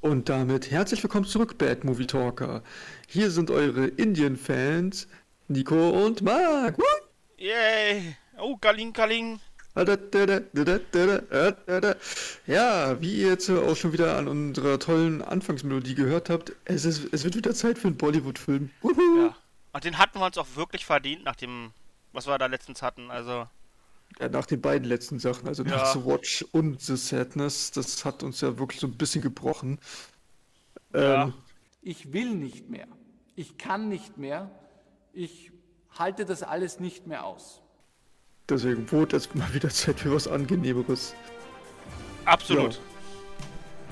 Und damit herzlich willkommen zurück, Bad Movie Talker. Hier sind eure Indien-Fans, Nico und Marc. Woo! Yay! Oh, Galing, Galing. Ja, wie ihr jetzt auch schon wieder an unserer tollen Anfangsmelodie gehört habt, es, ist, es wird wieder Zeit für einen Bollywood-Film. Ja. Und den hatten wir uns auch wirklich verdient, nach dem, was wir da letztens hatten. Also. Ja, nach den beiden letzten Sachen, also nach Ja. The Watch und The Sadness, das hat uns ja wirklich so ein bisschen gebrochen. Ja. Ähm, Ich will nicht mehr. Ich kann nicht mehr. Ich halte das alles nicht mehr aus. deswegen wurde jetzt mal wieder Zeit für was Angenehmeres. Absolut.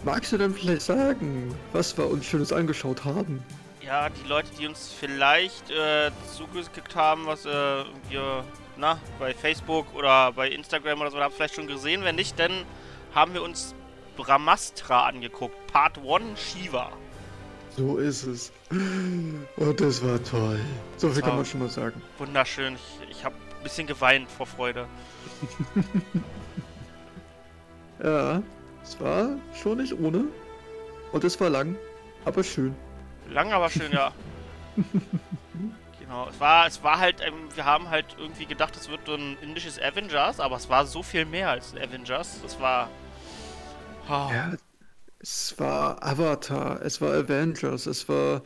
Magst du denn vielleicht sagen, was wir uns Schönes angeschaut haben? Ja, die Leute, die uns vielleicht äh, zugeschickt haben, was äh, wir, na, bei Facebook oder bei Instagram oder so, haben vielleicht schon gesehen. Wenn nicht, dann haben wir uns Brahmastra angeguckt. Part 1 Shiva. So ist es. Und das war toll. So viel kann man schon mal sagen. Wunderschön. Ich, ich habe ein bisschen geweint vor Freude. Ja, es war schon nicht ohne. Und es war lang, aber schön. Lang, aber schön, ja. genau. Es war, es war halt, ähm, wir haben halt irgendwie gedacht, es wird so ein indisches Avengers, aber es war so viel mehr als ein Avengers. Es war. Oh, Ja, es war Avatar, es war Avengers, es war.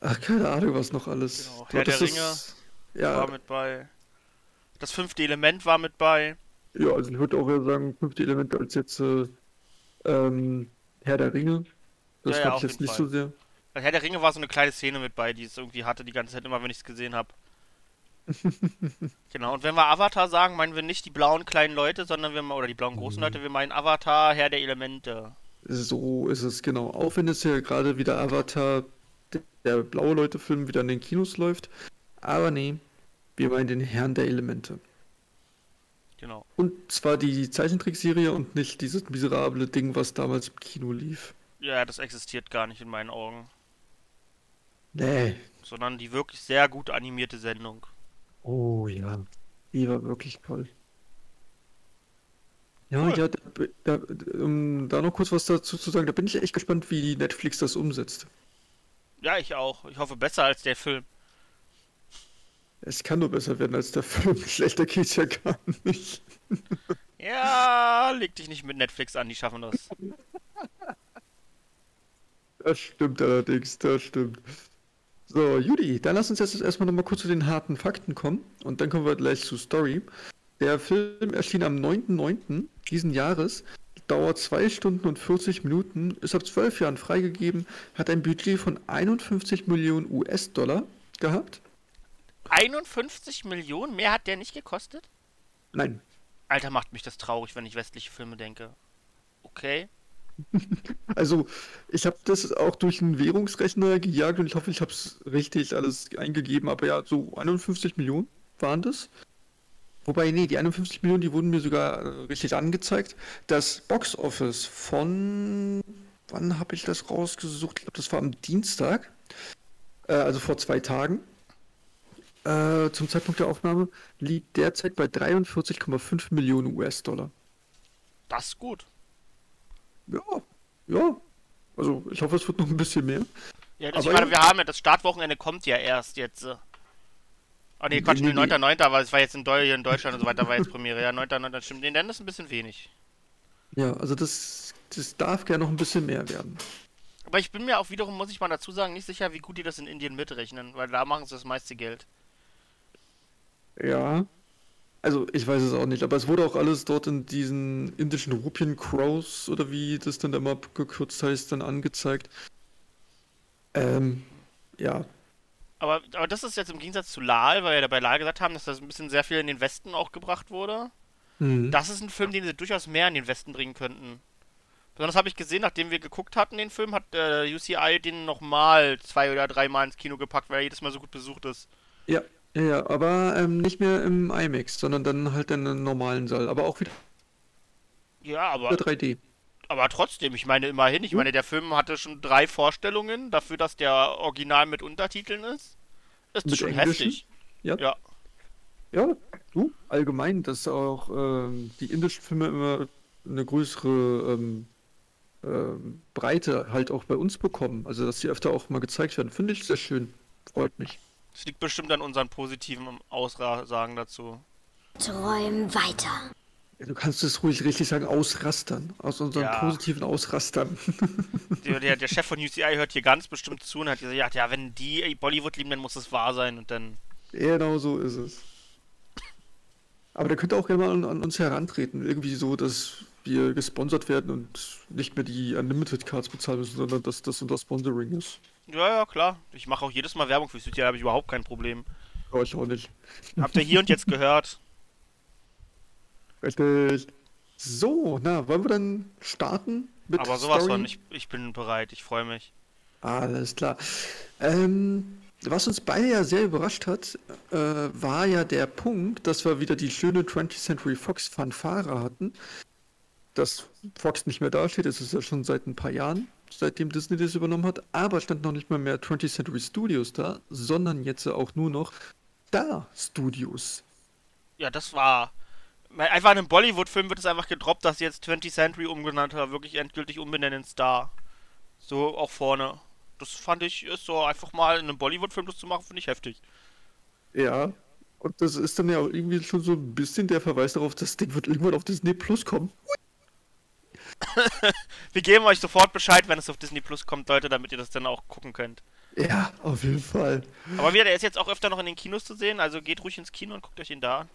Ach, keine Ahnung, was noch alles. Genau, Herr der Ringe das- Ja, war mit bei. Das fünfte Element war mit bei. ja, also ich würde auch eher sagen, fünfte Element als jetzt äh, ähm, Herr der Ringe. Das Ja, ja, ich jetzt nicht Fall. so sehr. Bei Herr der Ringe war so eine kleine Szene mit bei, die es irgendwie hatte die ganze Zeit immer, wenn ich es gesehen habe. genau, und wenn wir Avatar sagen, meinen wir nicht die blauen kleinen Leute, sondern wir oder die blauen Mhm. großen Leute, wir meinen Avatar, Herr der Elemente. So ist es genau. Auch wenn es ja gerade wieder Avatar, der, der blaue Leute-Film, wieder in den Kinos läuft. Aber nee, wir meinen den Herrn der Elemente. Genau. Und zwar die Zeichentrickserie und nicht dieses miserable Ding, was damals im Kino lief. Ja, das existiert gar nicht in meinen Augen. Nee. Sondern die wirklich sehr gut animierte Sendung. Oh ja. Die war wirklich toll. Ja, Cool. ja, da, da, um da noch kurz was dazu zu sagen, da bin ich echt gespannt, wie Netflix das umsetzt. Ja, ich auch. Ich hoffe besser als der Film. Es kann nur besser werden als der Film. Schlechter geht's ja gar nicht. Ja, leg dich nicht mit Netflix an, die schaffen das. Das stimmt allerdings, das stimmt. So, Judy, dann lass uns jetzt erstmal nochmal kurz zu den harten Fakten kommen und dann kommen wir gleich zur Story. Der Film erschien am 9.9. diesen Jahres, dauert 2 Stunden und 40 Minuten, ist ab 12 Jahren freigegeben, hat ein Budget von 51 Millionen US-Dollar gehabt. 51 Millionen? Mehr hat der nicht gekostet? Nein, Alter, macht mich das traurig, wenn ich westliche Filme denke. Okay. Also ich habe das auch durch einen Währungsrechner gejagt und ich hoffe, ich habe es richtig alles eingegeben, aber ja, so 51 Millionen waren das. Wobei, nee, die 51 Millionen, die wurden mir sogar äh, richtig angezeigt. Das Box Office von, wann habe ich das rausgesucht? Ich glaube, das war am Dienstag, äh, also vor zwei Tagen. Äh, zum Zeitpunkt der Aufnahme liegt derzeit bei 43,5 Millionen US-Dollar. Das ist gut. Ja, ja. Also ich hoffe, es wird noch ein bisschen mehr. Ja, das, Aber ich meine, wir haben ja, das Startwochenende kommt ja erst jetzt. Ah, nee, Quatsch, Nee, nee, nee. 9.9., aber es war jetzt in, Deutschland und so weiter, war jetzt Premiere. Ja, 9.9. stimmt. Nee, dann ist ein bisschen wenig. Ja, also das, das darf gerne noch ein bisschen mehr werden. Aber ich bin mir auch wiederum, muss ich mal dazu sagen, nicht sicher, wie gut die das in Indien mitrechnen, weil da machen sie das meiste Geld. Ja. Also ich weiß es auch nicht, aber es wurde auch alles dort in diesen indischen Rupien Crows oder wie das dann immer gekürzt heißt, dann angezeigt. Ähm, ja. Aber, aber das ist jetzt im Gegensatz zu Lal, weil wir ja bei Lal gesagt haben, dass das ein bisschen sehr viel in den Westen auch gebracht wurde. Hm. Das ist ein Film, den sie durchaus mehr in den Westen bringen könnten. Besonders habe ich gesehen, nachdem wir geguckt hatten, den Film, hat äh, UCI den nochmal zwei oder dreimal ins Kino gepackt, weil er jedes Mal so gut besucht ist. Ja, ja, ja, aber ähm, nicht mehr im IMAX, sondern dann halt in einem normalen Saal. Aber auch wieder Ja, aber, 3D. aber trotzdem, ich meine immerhin, ich meine, der Film hatte schon drei Vorstellungen dafür, dass der Original mit Untertiteln ist. Ist Mit schon Englischen? heftig. Ja. Ja. Ja, du, allgemein, dass auch ähm, die indischen Filme immer eine größere ähm, ähm, Breite halt auch bei uns bekommen. Also, dass sie öfter auch mal gezeigt werden. Finde ich sehr schön. Freut mich. Das liegt bestimmt an unseren positiven Aussagen dazu. Träum weiter. Ja, du kannst es ruhig richtig sagen, ausrastern. Aus unseren Ja. positiven Ausrastern. Der, der, der Chef von UCI hört hier ganz bestimmt zu und hat gesagt, ja, wenn die Bollywood lieben, dann muss es wahr sein und dann. genau so ist es. Aber der könnte auch gerne mal an, an uns herantreten. Irgendwie so, dass wir gesponsert werden und nicht mehr die Unlimited Cards bezahlen müssen, sondern dass das unser Sponsoring ist. Ja, ja, klar. Ich mache auch jedes Mal Werbung für da habe ich überhaupt kein Problem. Ja, ich auch nicht. Habt ihr hier und jetzt gehört? Richtig. So, na, wollen wir dann starten mit Aber sowas Story? von, ich, ich bin bereit, ich freue mich. Alles klar. Ähm, was uns beide ja sehr überrascht hat, äh, war ja der Punkt, dass wir wieder die schöne 20th Century Fox Fanfare hatten. Dass Fox nicht mehr dasteht, das ist ja schon seit ein paar Jahren, seitdem Disney das übernommen hat, aber stand noch nicht mal mehr 20th Century Studios da, sondern jetzt auch nur noch Star Studios. Ja, das war. Einfach in einem Bollywood-Film wird es einfach gedroppt, dass jetzt 20th Century umgenannt hat, wirklich endgültig umbenennen in Star. So auch vorne. Das fand ich, ist so einfach mal in einem Bollywood-Film das zu machen, finde ich heftig. Ja, und das ist dann ja auch irgendwie schon so ein bisschen der Verweis darauf, das Ding wird irgendwann auf Disney Plus kommen. Wir geben euch sofort Bescheid, wenn es auf Disney Plus kommt, Leute, damit ihr das dann auch gucken könnt. Ja, auf jeden Fall. Aber wieder, der ist jetzt auch öfter noch in den Kinos zu sehen, also geht ruhig ins Kino und guckt euch ihn da an.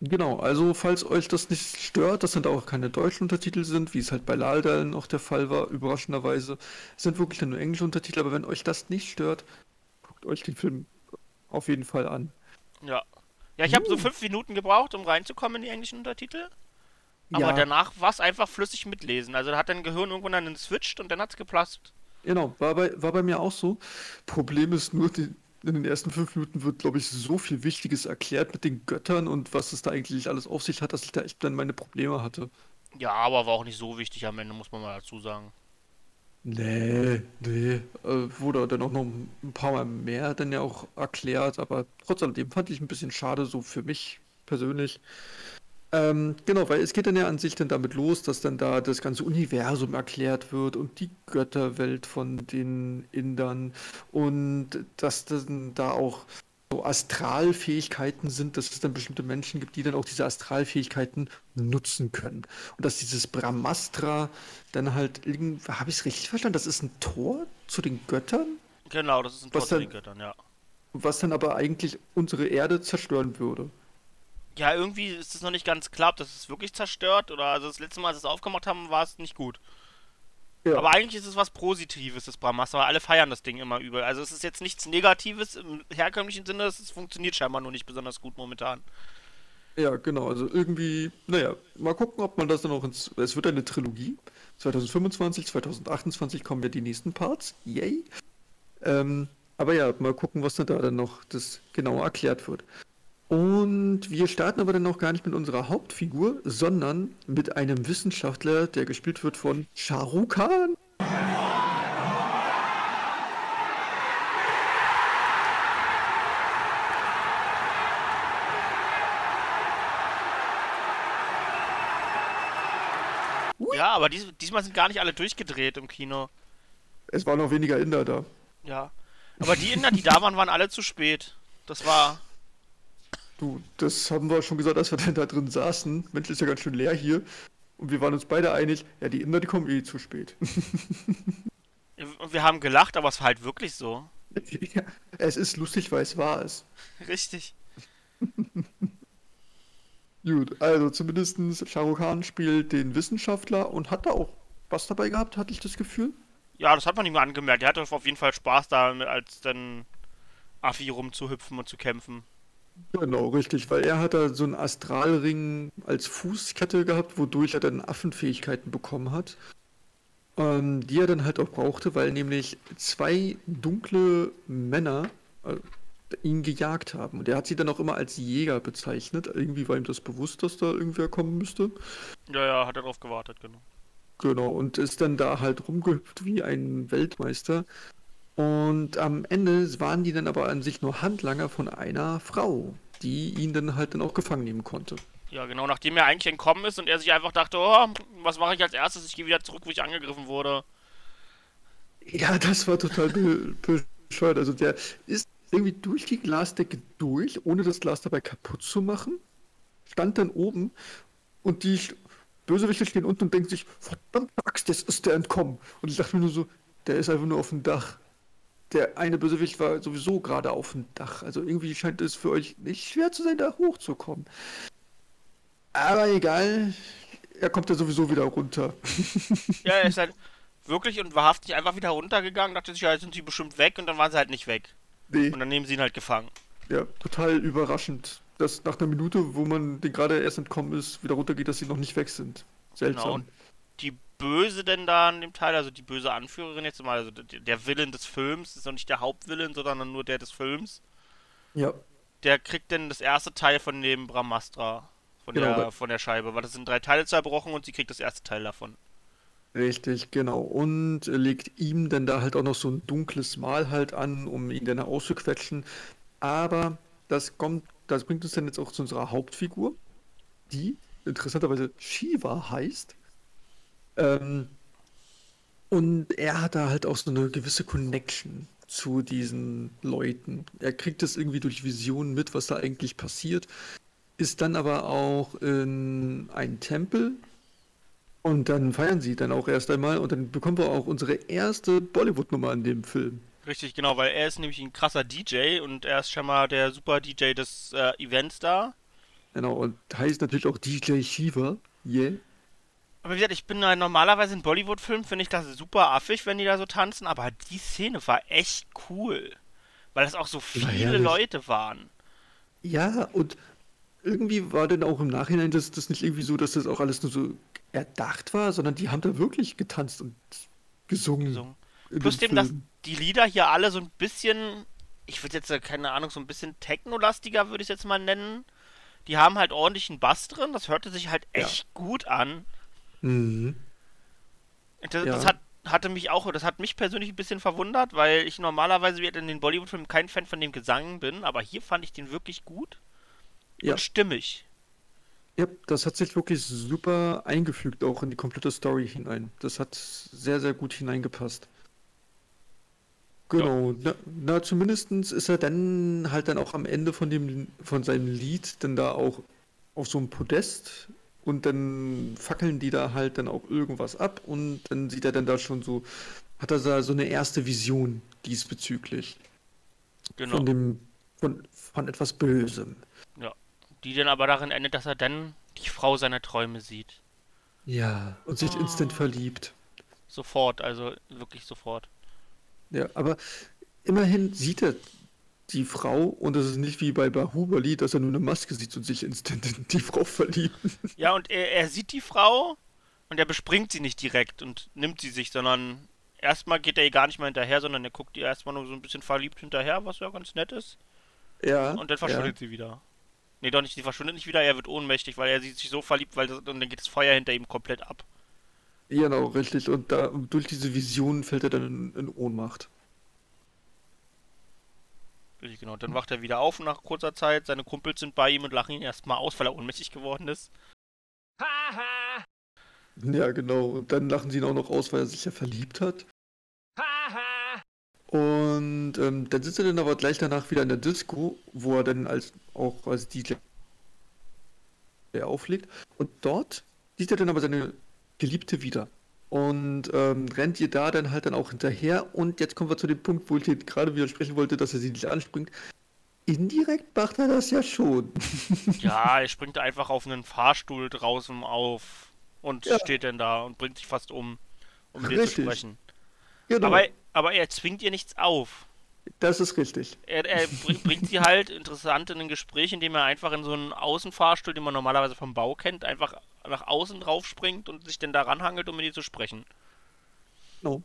Genau, also falls euch das nicht stört, dass dann da auch keine deutschen Untertitel sind, wie es halt bei Laldalen auch der Fall war, überraschenderweise, es sind wirklich dann nur englische Untertitel, aber wenn euch das nicht stört, guckt euch den Film auf jeden Fall an. Ja. Ja, ich habe so Uh. fünf Minuten gebraucht, um reinzukommen in die englischen Untertitel. Aber Ja. danach war es einfach flüssig mitlesen. Also da hat dein Gehirn irgendwann dann switcht und dann hat's geplasst. Genau, war bei, war bei mir auch so. Problem ist nur, die, in den ersten fünf Minuten wird, glaube ich, so viel Wichtiges erklärt mit den Göttern und was es da eigentlich alles auf sich hat, dass ich da echt dann meine Probleme hatte. Ja, aber war auch nicht so wichtig am Ende, muss man mal dazu sagen. Nee, nee, äh, wurde dann auch noch ein paar Mal mehr dann ja auch erklärt, aber trotz alledem fand ich ein bisschen schade, so für mich persönlich. Ähm, genau, weil es geht dann ja an sich dann damit los, dass dann da das ganze Universum erklärt wird und die Götterwelt von den Indern und dass dann da auch so Astralfähigkeiten sind, dass es dann bestimmte Menschen gibt, die dann auch diese Astralfähigkeiten nutzen können. Und dass dieses Brahmastra dann halt habe ich es richtig verstanden? Das ist ein Tor zu den Göttern, Genau, das ist ein Tor Was zu den Göttern, ja. was dann aber eigentlich unsere Erde zerstören würde. Ja, irgendwie ist es noch nicht ganz klar, ob das es wirklich zerstört oder also das letzte Mal, als sie es aufgemacht haben, war es nicht gut. Ja. Aber eigentlich ist es was Positives, das Brahmastra, weil alle feiern das Ding immer übel. Also es ist jetzt nichts Negatives im herkömmlichen Sinne, es funktioniert scheinbar nur nicht besonders gut momentan. Ja, genau. Also irgendwie, naja, mal gucken, ob man das dann auch ins. Es wird eine Trilogie. 2025, 2028 kommen ja die nächsten Parts. Yay. Ähm, aber ja, mal gucken, was dann da dann noch das genau erklärt wird. Und wir starten aber dann noch gar nicht mit unserer Hauptfigur, sondern mit einem Wissenschaftler, der gespielt wird von Shah Rukh Khan. Ja, aber dies, diesmal sind gar nicht alle durchgedreht im Kino. Es waren noch weniger Inder da. Ja. Aber die Inder, die da waren, waren alle zu spät. Das war. Du, das haben wir schon gesagt, als wir dann da drin saßen. Mensch, ist ja ganz schön leer hier. Und wir waren uns beide einig, ja, die Inder, die kommen eh zu spät. Und wir haben gelacht, aber es war halt wirklich so. ja, es ist lustig, weil es wahr ist. Richtig. Gut, also zumindest Shah Rukh Khan spielt den Wissenschaftler und hat da auch was dabei gehabt, hatte ich das Gefühl. Ja, das hat man ihm angemerkt. Er hatte auf jeden Fall Spaß da, als dann Affi rumzuhüpfen und zu kämpfen. Genau, richtig, weil er hat da so einen Astralring als Fußkette gehabt, wodurch er dann Affenfähigkeiten bekommen hat. Ähm, die er dann halt auch brauchte, weil nämlich zwei dunkle Männer äh, ihn gejagt haben. Und er hat sie dann auch immer als Jäger bezeichnet. Irgendwie war ihm das bewusst, dass da irgendwer kommen müsste. Ja, ja, hat er drauf gewartet, genau. Genau, und ist dann da halt rumgehüpft wie ein Weltmeister. Und am Ende waren die dann aber an sich nur Handlanger von einer Frau, die ihn dann halt dann auch gefangen nehmen konnte. Ja, genau, nachdem er eigentlich entkommen ist und er sich einfach dachte, oh, was mache ich als erstes? Ich gehe wieder zurück, wo ich angegriffen wurde. Ja, das war total be bescheuert. Also der ist irgendwie durch die Glasdecke durch, ohne das Glas dabei kaputt zu machen. Stand dann oben und die Bösewichte stehen unten und denken sich, verdammt Axt, jetzt ist der entkommen. Und ich dachte mir nur so, der ist einfach nur auf dem Dach. Der eine Bösewicht war sowieso gerade auf dem Dach. Also irgendwie scheint es für euch nicht schwer zu sein, da hochzukommen. Aber egal, er kommt ja sowieso wieder runter. ja, er ist halt wirklich und wahrhaftig einfach wieder runtergegangen, dachte sich, ja, jetzt sind sie bestimmt weg und dann waren sie halt nicht weg. Nee. Und dann nehmen sie ihn halt gefangen. Ja, total überraschend, dass nach einer Minute, wo man den gerade erst entkommen ist, wieder runtergeht, dass sie noch nicht weg sind. Seltsam. Genau. Und die Böse denn da in dem Teil, also die böse Anführerin jetzt mal, also der Willen des Films, ist noch nicht der Hauptwillen, sondern nur der des Films. Ja. Der kriegt denn das erste Teil von dem Brahmastra, von, genau, der, von der Scheibe, weil das sind drei Teile zerbrochen und sie kriegt das erste Teil davon. Richtig, genau. Und legt ihm dann da halt auch noch so ein dunkles Mal halt an, um ihn dann auszuquetschen. Aber das kommt, das bringt uns dann jetzt auch zu unserer Hauptfigur, die interessanterweise Shiva heißt. Ähm, und er hat da halt auch so eine gewisse Connection zu diesen Leuten. Er kriegt das irgendwie durch Visionen mit, was da eigentlich passiert, ist dann aber auch in einen Tempel und dann feiern sie dann auch erst einmal und dann bekommen wir auch unsere erste Bollywood-Nummer an dem Film. Richtig, genau, weil er ist nämlich ein krasser DJ und er ist schon mal der super DJ des äh, Events da. Genau, und heißt natürlich auch DJ Shiva. Yeah. Aber wie gesagt, ich bin äh, normalerweise in Bollywood-Filmen, finde ich das super affig, wenn die da so tanzen, aber die Szene war echt cool. Weil das auch so viele Leute waren. Ja, und irgendwie war dann auch im Nachhinein das, das nicht irgendwie so, dass das auch alles nur so erdacht war, sondern die haben da wirklich getanzt und gesungen. gesungen. Plus dem, dass die Lieder hier alle so ein bisschen, ich würde jetzt äh, keine Ahnung, so ein bisschen technolastiger würde ich es jetzt mal nennen. Die haben halt ordentlich einen Bass drin, das hörte sich halt echt ja. gut an. Mhm. Das, ja. das, hat, hatte mich auch, das hat mich persönlich ein bisschen verwundert, weil ich normalerweise in den Bollywood-Filmen kein Fan von dem Gesang bin, aber hier fand ich den wirklich gut ja. und stimmig. Ja, das hat sich wirklich super eingefügt, auch in die komplette Story hinein. Das hat sehr, sehr gut hineingepasst. Genau, na, na zumindest ist er dann halt dann auch am Ende von dem von seinem Lied dann da auch auf so einem Podest und dann fackeln die da halt dann auch irgendwas ab und dann sieht er dann da schon so, hat er da so eine erste Vision diesbezüglich. Genau. Von dem, von, von etwas Bösem. Ja. Die dann aber darin endet, dass er dann die Frau seiner Träume sieht. Ja, und sich oh. instant verliebt. Sofort, also wirklich sofort. Ja, aber immerhin sieht er die Frau und es ist nicht wie bei Bahubali, dass er nur eine Maske sieht und sich instant in die Frau verliebt. Ja, und er, er sieht die Frau und er bespringt sie nicht direkt und nimmt sie sich, sondern erstmal geht er ihr gar nicht mal hinterher, sondern er guckt ihr erstmal nur so ein bisschen verliebt hinterher, was ja ganz nett ist. Ja. Und dann verschwindet ja. sie wieder. Nee, doch nicht, sie verschwindet nicht wieder, er wird ohnmächtig, weil er sich so verliebt, weil das, und dann geht das Feuer hinter ihm komplett ab. Genau, richtig. Und da, durch diese Vision fällt er dann in, in Ohnmacht. Richtig, genau. Dann wacht er wieder auf nach kurzer Zeit. Seine Kumpels sind bei ihm und lachen ihn erstmal aus, weil er ohnmächtig geworden ist. Haha! ja, genau. Und dann lachen sie ihn auch noch aus, weil er sich ja verliebt hat. Haha! und ähm, dann sitzt er dann aber gleich danach wieder in der Disco, wo er dann als auch als DJ auflegt. Und dort sieht er dann aber seine Geliebte wieder und ähm, rennt ihr da dann halt dann auch hinterher. Und jetzt kommen wir zu dem Punkt, wo ich gerade widersprechen wollte, dass er sie nicht anspringt. Indirekt macht er das ja schon. ja, er springt einfach auf einen Fahrstuhl draußen auf und ja. steht dann da und bringt sich fast um, um dir zu sprechen. Genau. Aber, aber er zwingt ihr nichts auf. Das ist richtig. Er, er bringt sie halt interessant in ein Gespräch, indem er einfach in so einen Außenfahrstuhl, den man normalerweise vom Bau kennt, einfach nach außen drauf springt und sich dann da ranhangelt, um mit ihr zu sprechen. No.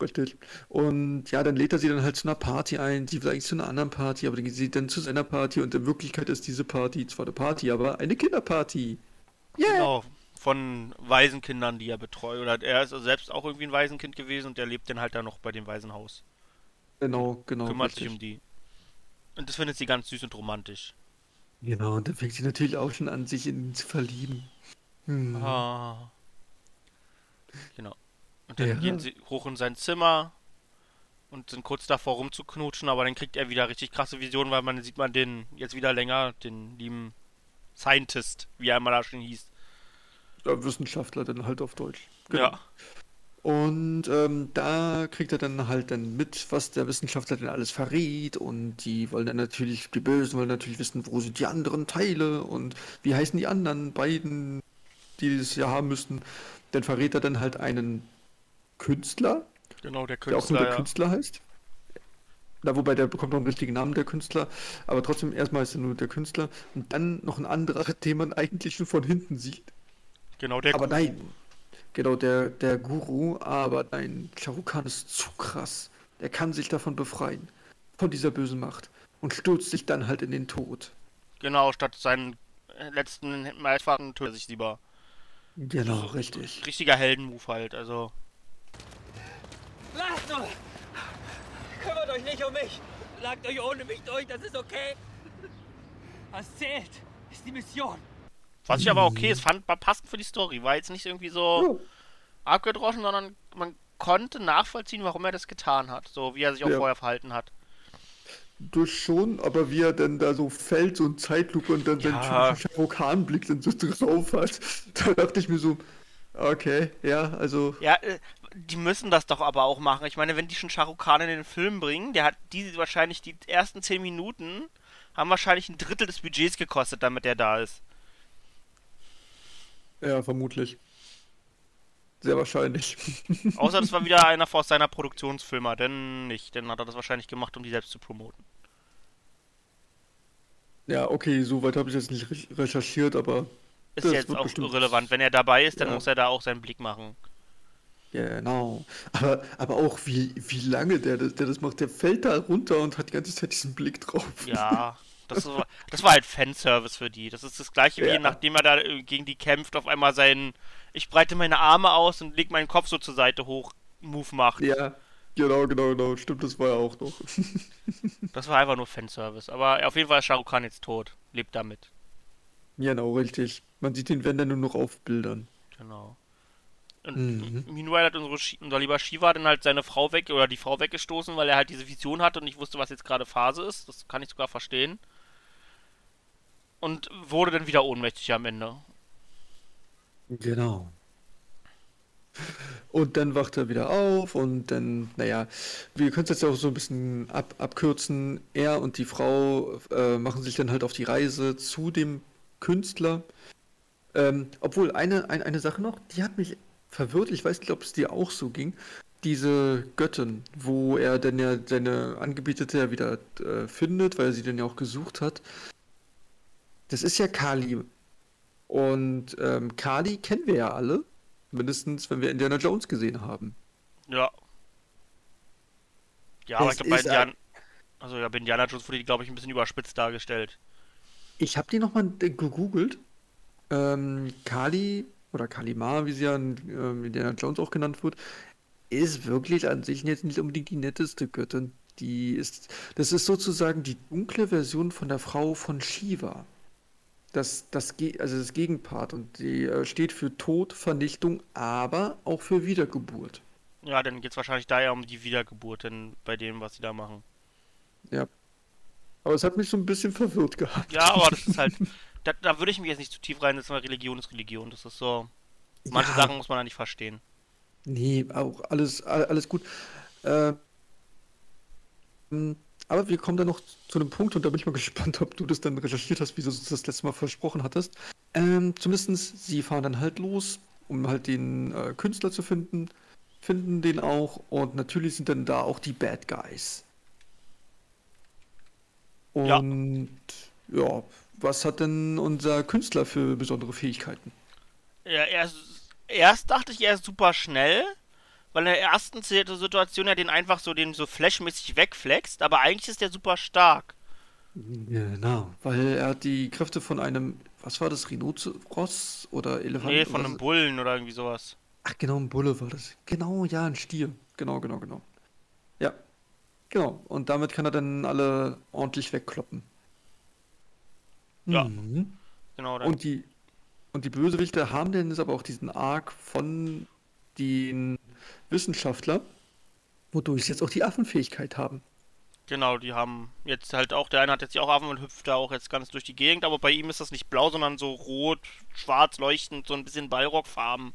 Richtig. Und ja, dann lädt er sie dann halt zu einer Party ein. Sie will eigentlich zu einer anderen Party, aber dann geht sie dann zu seiner Party und in Wirklichkeit ist diese Party zwar eine Party, aber eine Kinderparty. Yeah. Genau. Von Waisenkindern, die er betreut. Oder er ist selbst auch irgendwie ein Waisenkind gewesen und der lebt dann halt da noch bei dem Waisenhaus. Genau, genau. Kümmert richtig. sich um die. Und das findet sie ganz süß und romantisch. Genau, und dann fängt sie natürlich auch schon an, sich in ihn zu verlieben. Hm. Ah. Genau. Und dann Ja. gehen sie hoch in sein Zimmer und sind kurz davor rumzuknutschen, aber dann kriegt er wieder richtig krasse Visionen, weil man sieht man den jetzt wieder länger, den lieben Scientist, wie er immer da schon hieß. Ja, Wissenschaftler dann halt auf Deutsch. Genau. Ja. Und ähm, da kriegt er dann halt dann mit, was der Wissenschaftler denn alles verrät. Und die wollen dann natürlich, die Bösen wollen natürlich wissen, wo sind die anderen Teile und wie heißen die anderen beiden, die es ja haben müssten. Dann verrät er dann halt einen Künstler, Genau, der der auch nur Künstler, der ja. Künstler heißt. Na, wobei der bekommt noch einen richtigen Namen, der Künstler. Aber trotzdem, erstmal ist er nur der Künstler. Und dann noch ein anderer, den man eigentlich schon von hinten sieht. Genau, der Aber nein, genau, der, der Guru, aber Rukh Khan ist zu krass. Der kann sich davon befreien, von dieser bösen Macht. Und stürzt sich dann halt in den Tod. Genau, statt seinen äh, letzten Meistfahrten tötet er sich lieber. Genau, richtig. Richtiger Heldenmove halt, also. Lasst uns! Kümmert euch nicht um mich! Lagt euch ohne mich durch, das ist okay! Was zählt, ist die Mission. Was ich aber okay ist, fand, war passend für die Story. War jetzt nicht irgendwie so abgedroschen, sondern man konnte nachvollziehen, warum er das getan hat. So wie er sich auch Ja. vorher verhalten hat. Du schon, aber wie er dann da so fällt, so ein Zeitlupe und dann Ja. seinen typischen Khan-Blick dann so drauf hat, da dachte ich mir so, okay, ja, also, Ja, äh, die müssen das doch aber auch machen. Ich meine, wenn die schon Khan in den Film bringen, der hat die wahrscheinlich die ersten 10 Minuten haben wahrscheinlich ein Drittel des Budgets gekostet, damit der da ist. Ja, vermutlich. Sehr wahrscheinlich. Außer das war wieder einer aus seiner Produktionsfirma, denn nicht. Dann hat er das wahrscheinlich gemacht, um die selbst zu promoten. ja, okay, so weit habe ich jetzt nicht re- recherchiert, aber Ist jetzt auch bestimmt- irrelevant. Wenn er dabei ist, dann Ja. muss er da auch seinen Blick machen. Genau. Aber, aber auch wie, wie lange der, der das macht. Der fällt da runter und hat die ganze Zeit diesen Blick drauf. Ja, das war, das war halt Fanservice für die. Das ist das gleiche wie Ja. nachdem er da äh, gegen die kämpft, auf einmal seinen Ich breite meine Arme aus und leg meinen Kopf so zur Seite hoch Move macht. Ja, genau, genau, genau. Stimmt, das war ja auch noch. Das war einfach nur Fanservice. Aber auf jeden Fall ist Shah Rukh Khan jetzt tot. Lebt damit. Genau, richtig. Man sieht den, wenn dann nur noch auf Bildern. Genau. Und Mhm. meanwhile hat unsere unser lieber Shiva dann halt seine Frau weg oder die Frau weggestoßen, weil er halt diese Vision hatte und nicht wusste, was jetzt gerade Phase ist. Das kann ich sogar verstehen. Und wurde dann wieder ohnmächtig am Ende. Genau. Und dann wacht er wieder auf und dann, naja, wir können es jetzt auch so ein bisschen ab, abkürzen. Er und die Frau äh, machen sich dann halt auf die Reise zu dem Künstler. Ähm, obwohl, eine, ein, eine Sache noch, die hat mich verwirrt. Ich weiß nicht, ob es dir auch so ging. Diese Göttin, wo er dann ja seine Angebetete ja wieder äh, findet, weil er sie dann ja auch gesucht hat. Das ist ja Kali. Und ähm, Kali kennen wir ja alle. Mindestens, wenn wir Indiana Jones gesehen haben. Ja. Ja, aber Das ich glaube, bei Indiana, also ja, bei Indiana Jones wurde die, glaube ich, ein bisschen überspitzt dargestellt. Ich habe die nochmal gegoogelt. Ähm, Kali, oder Kalimar, wie sie ja in ähm, Indiana Jones auch genannt wird, ist wirklich an sich jetzt nicht unbedingt die netteste Göttin. Die ist, das ist sozusagen die dunkle Version von der Frau von Shiva. Das, das, also das Gegenpart. Und die äh, steht für Tod, Vernichtung, aber auch für Wiedergeburt. Ja, dann geht es wahrscheinlich daher um die Wiedergeburt denn bei dem, was sie da machen. Ja. Aber es hat mich so ein bisschen verwirrt gehabt. Ja, aber das ist halt. Da, da würde ich mich jetzt nicht zu tief reinsetzen, weil Religion ist Religion. Das ist so. Manche Ja. Sachen muss man da nicht verstehen. Nee, auch alles, all- alles gut. Äh, m, aber wir kommen dann noch zu einem Punkt und da bin ich mal gespannt, ob du das dann recherchiert hast, wie du es das letzte Mal versprochen hattest. Ähm, zumindest, sie fahren dann halt los, um halt den äh, Künstler zu finden, finden den auch und natürlich sind dann da auch die Bad Guys. Ja. Und ja, was hat denn unser Künstler für besondere Fähigkeiten? Ja, erst, erst dachte ich, er ist super schnell, weil in der ersten Si- Situation er den einfach so den so flashmäßig wegflext, aber eigentlich ist der super stark. Genau, weil er hat die Kräfte von einem, was war das, Rhinoceros oder Elefant? Nee, von einem Bullen oder irgendwie sowas. Ach genau, ein Bulle war das. Genau, ja, ein Stier. Genau, genau, genau. Ja, genau. Und damit kann er dann alle ordentlich wegkloppen. Ja. Mhm. Genau, dann. Und die, und die Bösewichte haben dann jetzt aber auch diesen Arc von den Wissenschaftler, wodurch sie jetzt auch die Affenfähigkeit haben. Genau, die haben jetzt halt auch, der eine hat jetzt ja auch Affen und hüpft da auch jetzt ganz durch die Gegend, aber bei ihm ist das nicht blau, sondern so rot, schwarz leuchtend, so ein bisschen Ballrockfarben.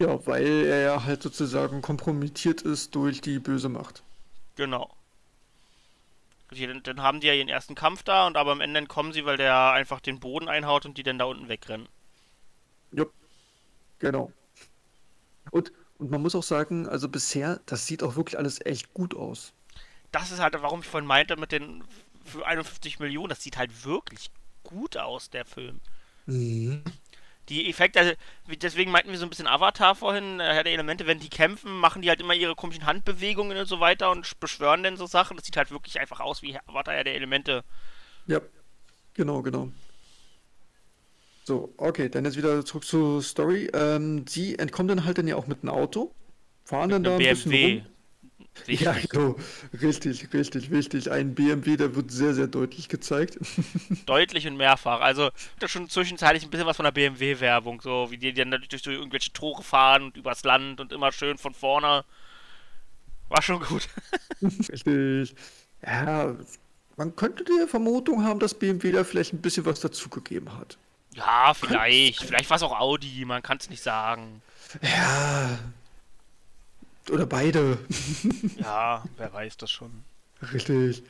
Ja, weil er ja halt sozusagen kompromittiert ist durch die böse Macht. Genau. Dann, dann haben die ja ihren ersten Kampf da und aber am Ende entkommen sie, weil der einfach den Boden einhaut und die dann da unten wegrennen. Jupp. Genau. Und, und man muss auch sagen, also bisher, das sieht auch wirklich alles echt gut aus. Das ist halt, warum ich vorhin meinte, mit den für 51 Millionen, das sieht halt wirklich gut aus, der Film. Mhm. Die Effekte, also deswegen meinten wir so ein bisschen Avatar vorhin, äh, Herr der Elemente, wenn die kämpfen, machen die halt immer ihre komischen Handbewegungen und so weiter und beschwören dann so Sachen. Das sieht halt wirklich einfach aus wie Avatar, Herr der Elemente. Ja, genau, genau. So, okay, dann jetzt wieder zurück zur Story. Ähm, sie entkommen dann halt dann ja auch mit einem Auto, fahren dann da ein bisschen BMW. rum. Wichtig. Ja, genau. Richtig, richtig, wichtig. Ein BMW, der wird sehr, sehr deutlich gezeigt. Deutlich und mehrfach. Also, ist schon zwischenzeitlich ein bisschen was von der BMW-Werbung, so wie die dann natürlich durch so irgendwelche Tore fahren und übers Land und immer schön von vorne. War schon gut. Richtig. Ja, man könnte die Vermutung haben, dass BMW da vielleicht ein bisschen was dazugegeben hat. Ja, vielleicht. Vielleicht war es auch Audi, man kann es nicht sagen. Ja. Oder beide. Ja, wer weiß das schon. Richtig.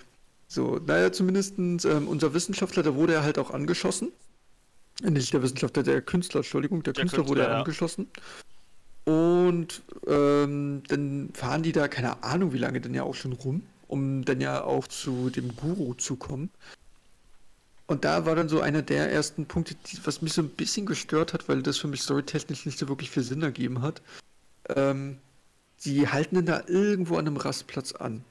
So, naja, zumindest ähm, unser Wissenschaftler, der wurde ja halt auch angeschossen. Äh, Nicht der Wissenschaftler, der Künstler, Entschuldigung, der, Der Künstler, wurde Künstler, ja ja. angeschossen. Und ähm, dann fahren die da, keine Ahnung wie lange, dann ja auch schon rum, um dann ja auch zu dem Guru zu kommen. Und da war dann so einer der ersten Punkte, die, was mich so ein bisschen gestört hat, weil das für mich storytechnisch nicht so wirklich viel Sinn ergeben hat. Ähm, die halten dann da irgendwo an einem Rastplatz an.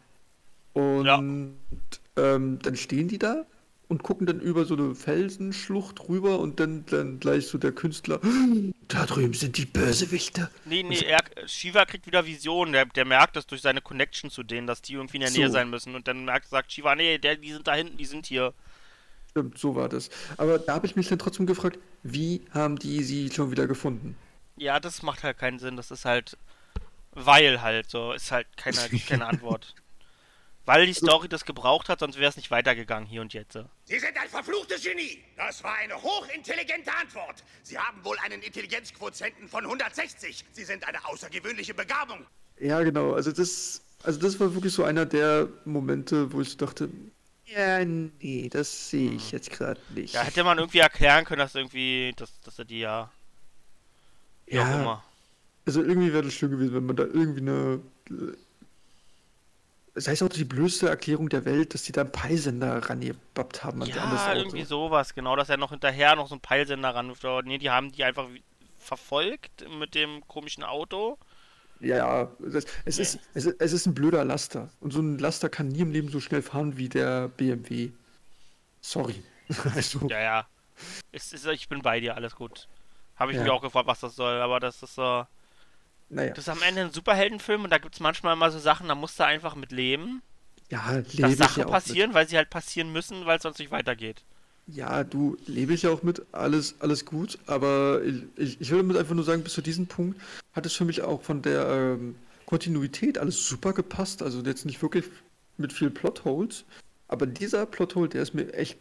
Und Ja. ähm, dann stehen die da und gucken dann über so eine Felsenschlucht rüber und dann, dann gleich so der Künstler, da drüben sind die Bösewichte. Nee, nee, er, Shiva kriegt wieder Visionen. Der, der merkt das durch seine Connection zu denen, dass die irgendwie in der So. Nähe sein müssen. Und dann merkt, sagt Shiva, nee, der, die sind da hinten, die sind hier. Stimmt, so war das. Aber da habe ich mich dann trotzdem gefragt, wie haben die sie schon wieder gefunden? Ja, das macht halt keinen Sinn. Das ist halt, weil halt so, ist halt keine, keine Antwort. Weil die Story das gebraucht hat, sonst wäre es nicht weitergegangen hier und jetzt. Sie sind ein verfluchtes Genie. Das war eine hochintelligente Antwort. Sie haben wohl einen Intelligenzquotienten von 160. Sie sind eine außergewöhnliche Begabung. Ja, genau. Also das, also das war wirklich so einer der Momente, wo ich dachte, ja, nee, das sehe ich jetzt gerade nicht. Ja, hätte man irgendwie erklären können, dass irgendwie, dass, dass er die ja, Ja. Also irgendwie wäre das schön gewesen, wenn man da irgendwie eine. Das heißt auch die blödste Erklärung der Welt, dass die da einen Peilsender rangebappt haben an, Ja, irgendwie sowas, genau, dass er noch hinterher noch so einen Peilsender ran. Nee, die haben die einfach verfolgt mit dem komischen Auto. Ja, das, es, ist, es, es ist ein blöder Laster. Und so ein Laster kann nie im Leben so schnell fahren wie der BMW. Sorry. Also, Ja, ja. Es ist, ich bin bei dir, alles gut. Habe ich Ja. mich auch gefragt, was das soll, aber das ist so. naja. Das ist am Ende ein Superheldenfilm und da gibt es manchmal mal so Sachen, da musst du einfach mit leben, Ja, lebe dass Sachen ja passieren, weil sie halt passieren müssen, weil es sonst nicht weitergeht. Ja, du, lebe ich ja auch mit. Alles, alles gut. Aber ich, ich, will damit einfach nur sagen, bis zu diesem Punkt hat es für mich auch von der ähm, Kontinuität alles super gepasst. Also jetzt nicht wirklich mit viel Plotholes. Aber dieser Plothole, der ist mir echt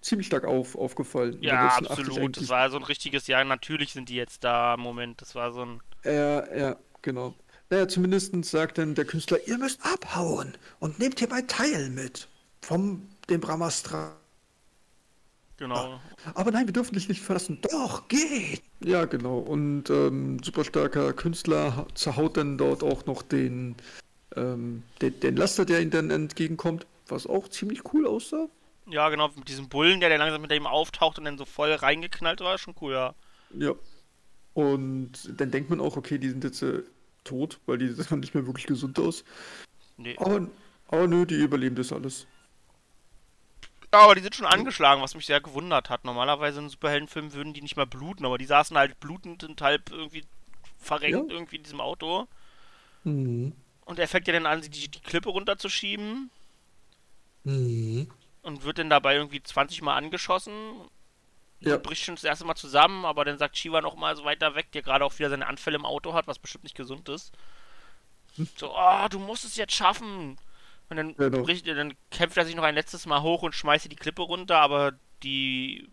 ziemlich stark auf, aufgefallen. Ja, letzten 80 absolut. Das war so ein richtiges Jahr. Natürlich sind die jetzt da. Moment, das war so ein. Ja, ja, genau. Naja, zumindest sagt dann der Künstler, ihr müsst abhauen und nehmt hier mein Teil mit. Vom dem Brahmastra. Genau. Aber nein, wir dürfen dich nicht verlassen. Doch, geht! Ja, genau. Und ähm, super starker Künstler ha- zerhaut dann dort auch noch den, ähm, den, den Laster, der ihm dann entgegenkommt, was auch ziemlich cool aussah. Ja, genau, mit diesem Bullen, der, der langsam mit ihm auftaucht und dann so voll reingeknallt war, schon cool, ja. Ja. Und dann denkt man auch, okay, die sind jetzt äh, tot, weil die sahen nicht mehr wirklich gesund aus. Nee. Aber, aber nö, die überleben das alles. Ja, aber die sind schon angeschlagen, was mich sehr gewundert hat. Normalerweise in Superheldenfilmen würden die nicht mal bluten, aber die saßen halt blutend und halb irgendwie verrenkt Ja. irgendwie in diesem Auto. Mhm. Und er fängt ja dann an, sie die, die Klippe runterzuschieben. Mhm. und wird dann dabei irgendwie 20 Mal angeschossen. Ja. Bricht schon das erste Mal zusammen, aber dann sagt Shiva noch mal so weiter weg, der gerade auch wieder seine Anfälle im Auto hat, was bestimmt nicht gesund ist. So, oh, du musst es jetzt schaffen. Und dann, Genau. bricht, dann kämpft er sich noch ein letztes Mal hoch und schmeißt die Klippe runter, aber die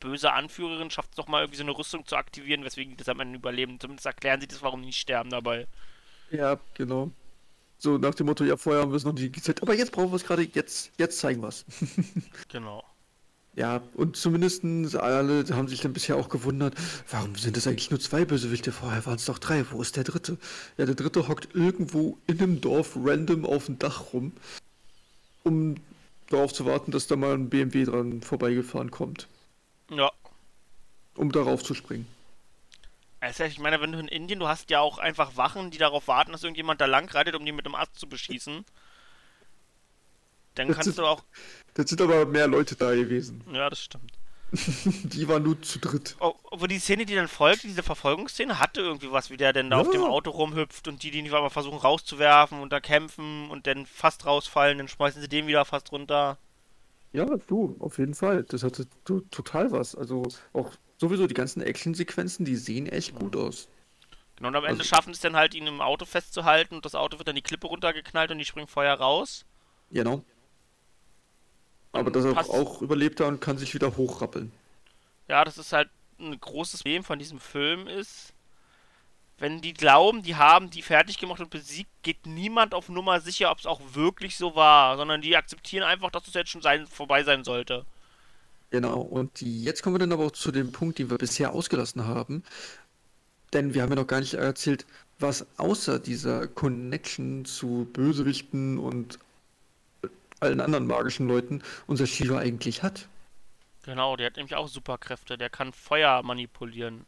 böse Anführerin schafft es doch mal irgendwie so eine Rüstung zu aktivieren, weswegen die das am Ende überleben. Zumindest erklären sie das, warum die nicht sterben dabei. Ja, genau. So nach dem Motto, ja, vorher haben wir es noch nie gezeigt, aber jetzt brauchen wir es gerade, jetzt, jetzt zeigen wir es. Genau. Ja, und zumindest alle haben sich dann bisher auch gewundert, warum sind es eigentlich nur zwei Bösewichte? Vorher waren es doch drei. Wo ist der dritte? Ja, der dritte hockt irgendwo in einem Dorf random auf dem Dach rum, um darauf zu warten, dass da mal ein BMW dran vorbeigefahren kommt, Ja. um darauf zu springen. Also ich meine, wenn du in Indien, du hast ja auch einfach Wachen, die darauf warten, dass irgendjemand da lang reitet, um die mit dem Ast zu beschießen. Dann Das kannst ist- du auch. Jetzt sind aber mehr Leute da gewesen. Ja, das stimmt. Die waren nur zu dritt. Oh, aber die Szene, die dann folgt, diese Verfolgungsszene, hatte irgendwie was, wie der denn da auf Ja. dem Auto rumhüpft und die, die aber versuchen rauszuwerfen und da kämpfen und dann fast rausfallen, dann schmeißen sie den wieder fast runter. Ja, du, auf jeden Fall. Das hatte to total was. Also auch sowieso die ganzen Actionsequenzen, die sehen echt gut aus. Genau, und am Ende Also- schaffen es dann halt, ihn im Auto festzuhalten und das Auto wird dann die Klippe runtergeknallt und die springen Feuer raus. Genau. Aber dass er passt- auch überlebt hat und kann sich wieder hochrappeln. Ja, das ist halt ein großes Problem von diesem Film ist, wenn die glauben, die haben die fertig gemacht und besiegt, geht niemand auf Nummer sicher, ob es auch wirklich so war, sondern die akzeptieren einfach, dass es jetzt schon sein, vorbei sein sollte. Genau. Und die, jetzt kommen wir dann aber auch zu dem Punkt, den wir bisher ausgelassen haben. Denn wir haben ja noch gar nicht erzählt, was außer dieser Connection zu Bösewichten und allen anderen magischen Leuten unser Shiva eigentlich hat. Genau, der hat nämlich auch Superkräfte, der kann Feuer manipulieren.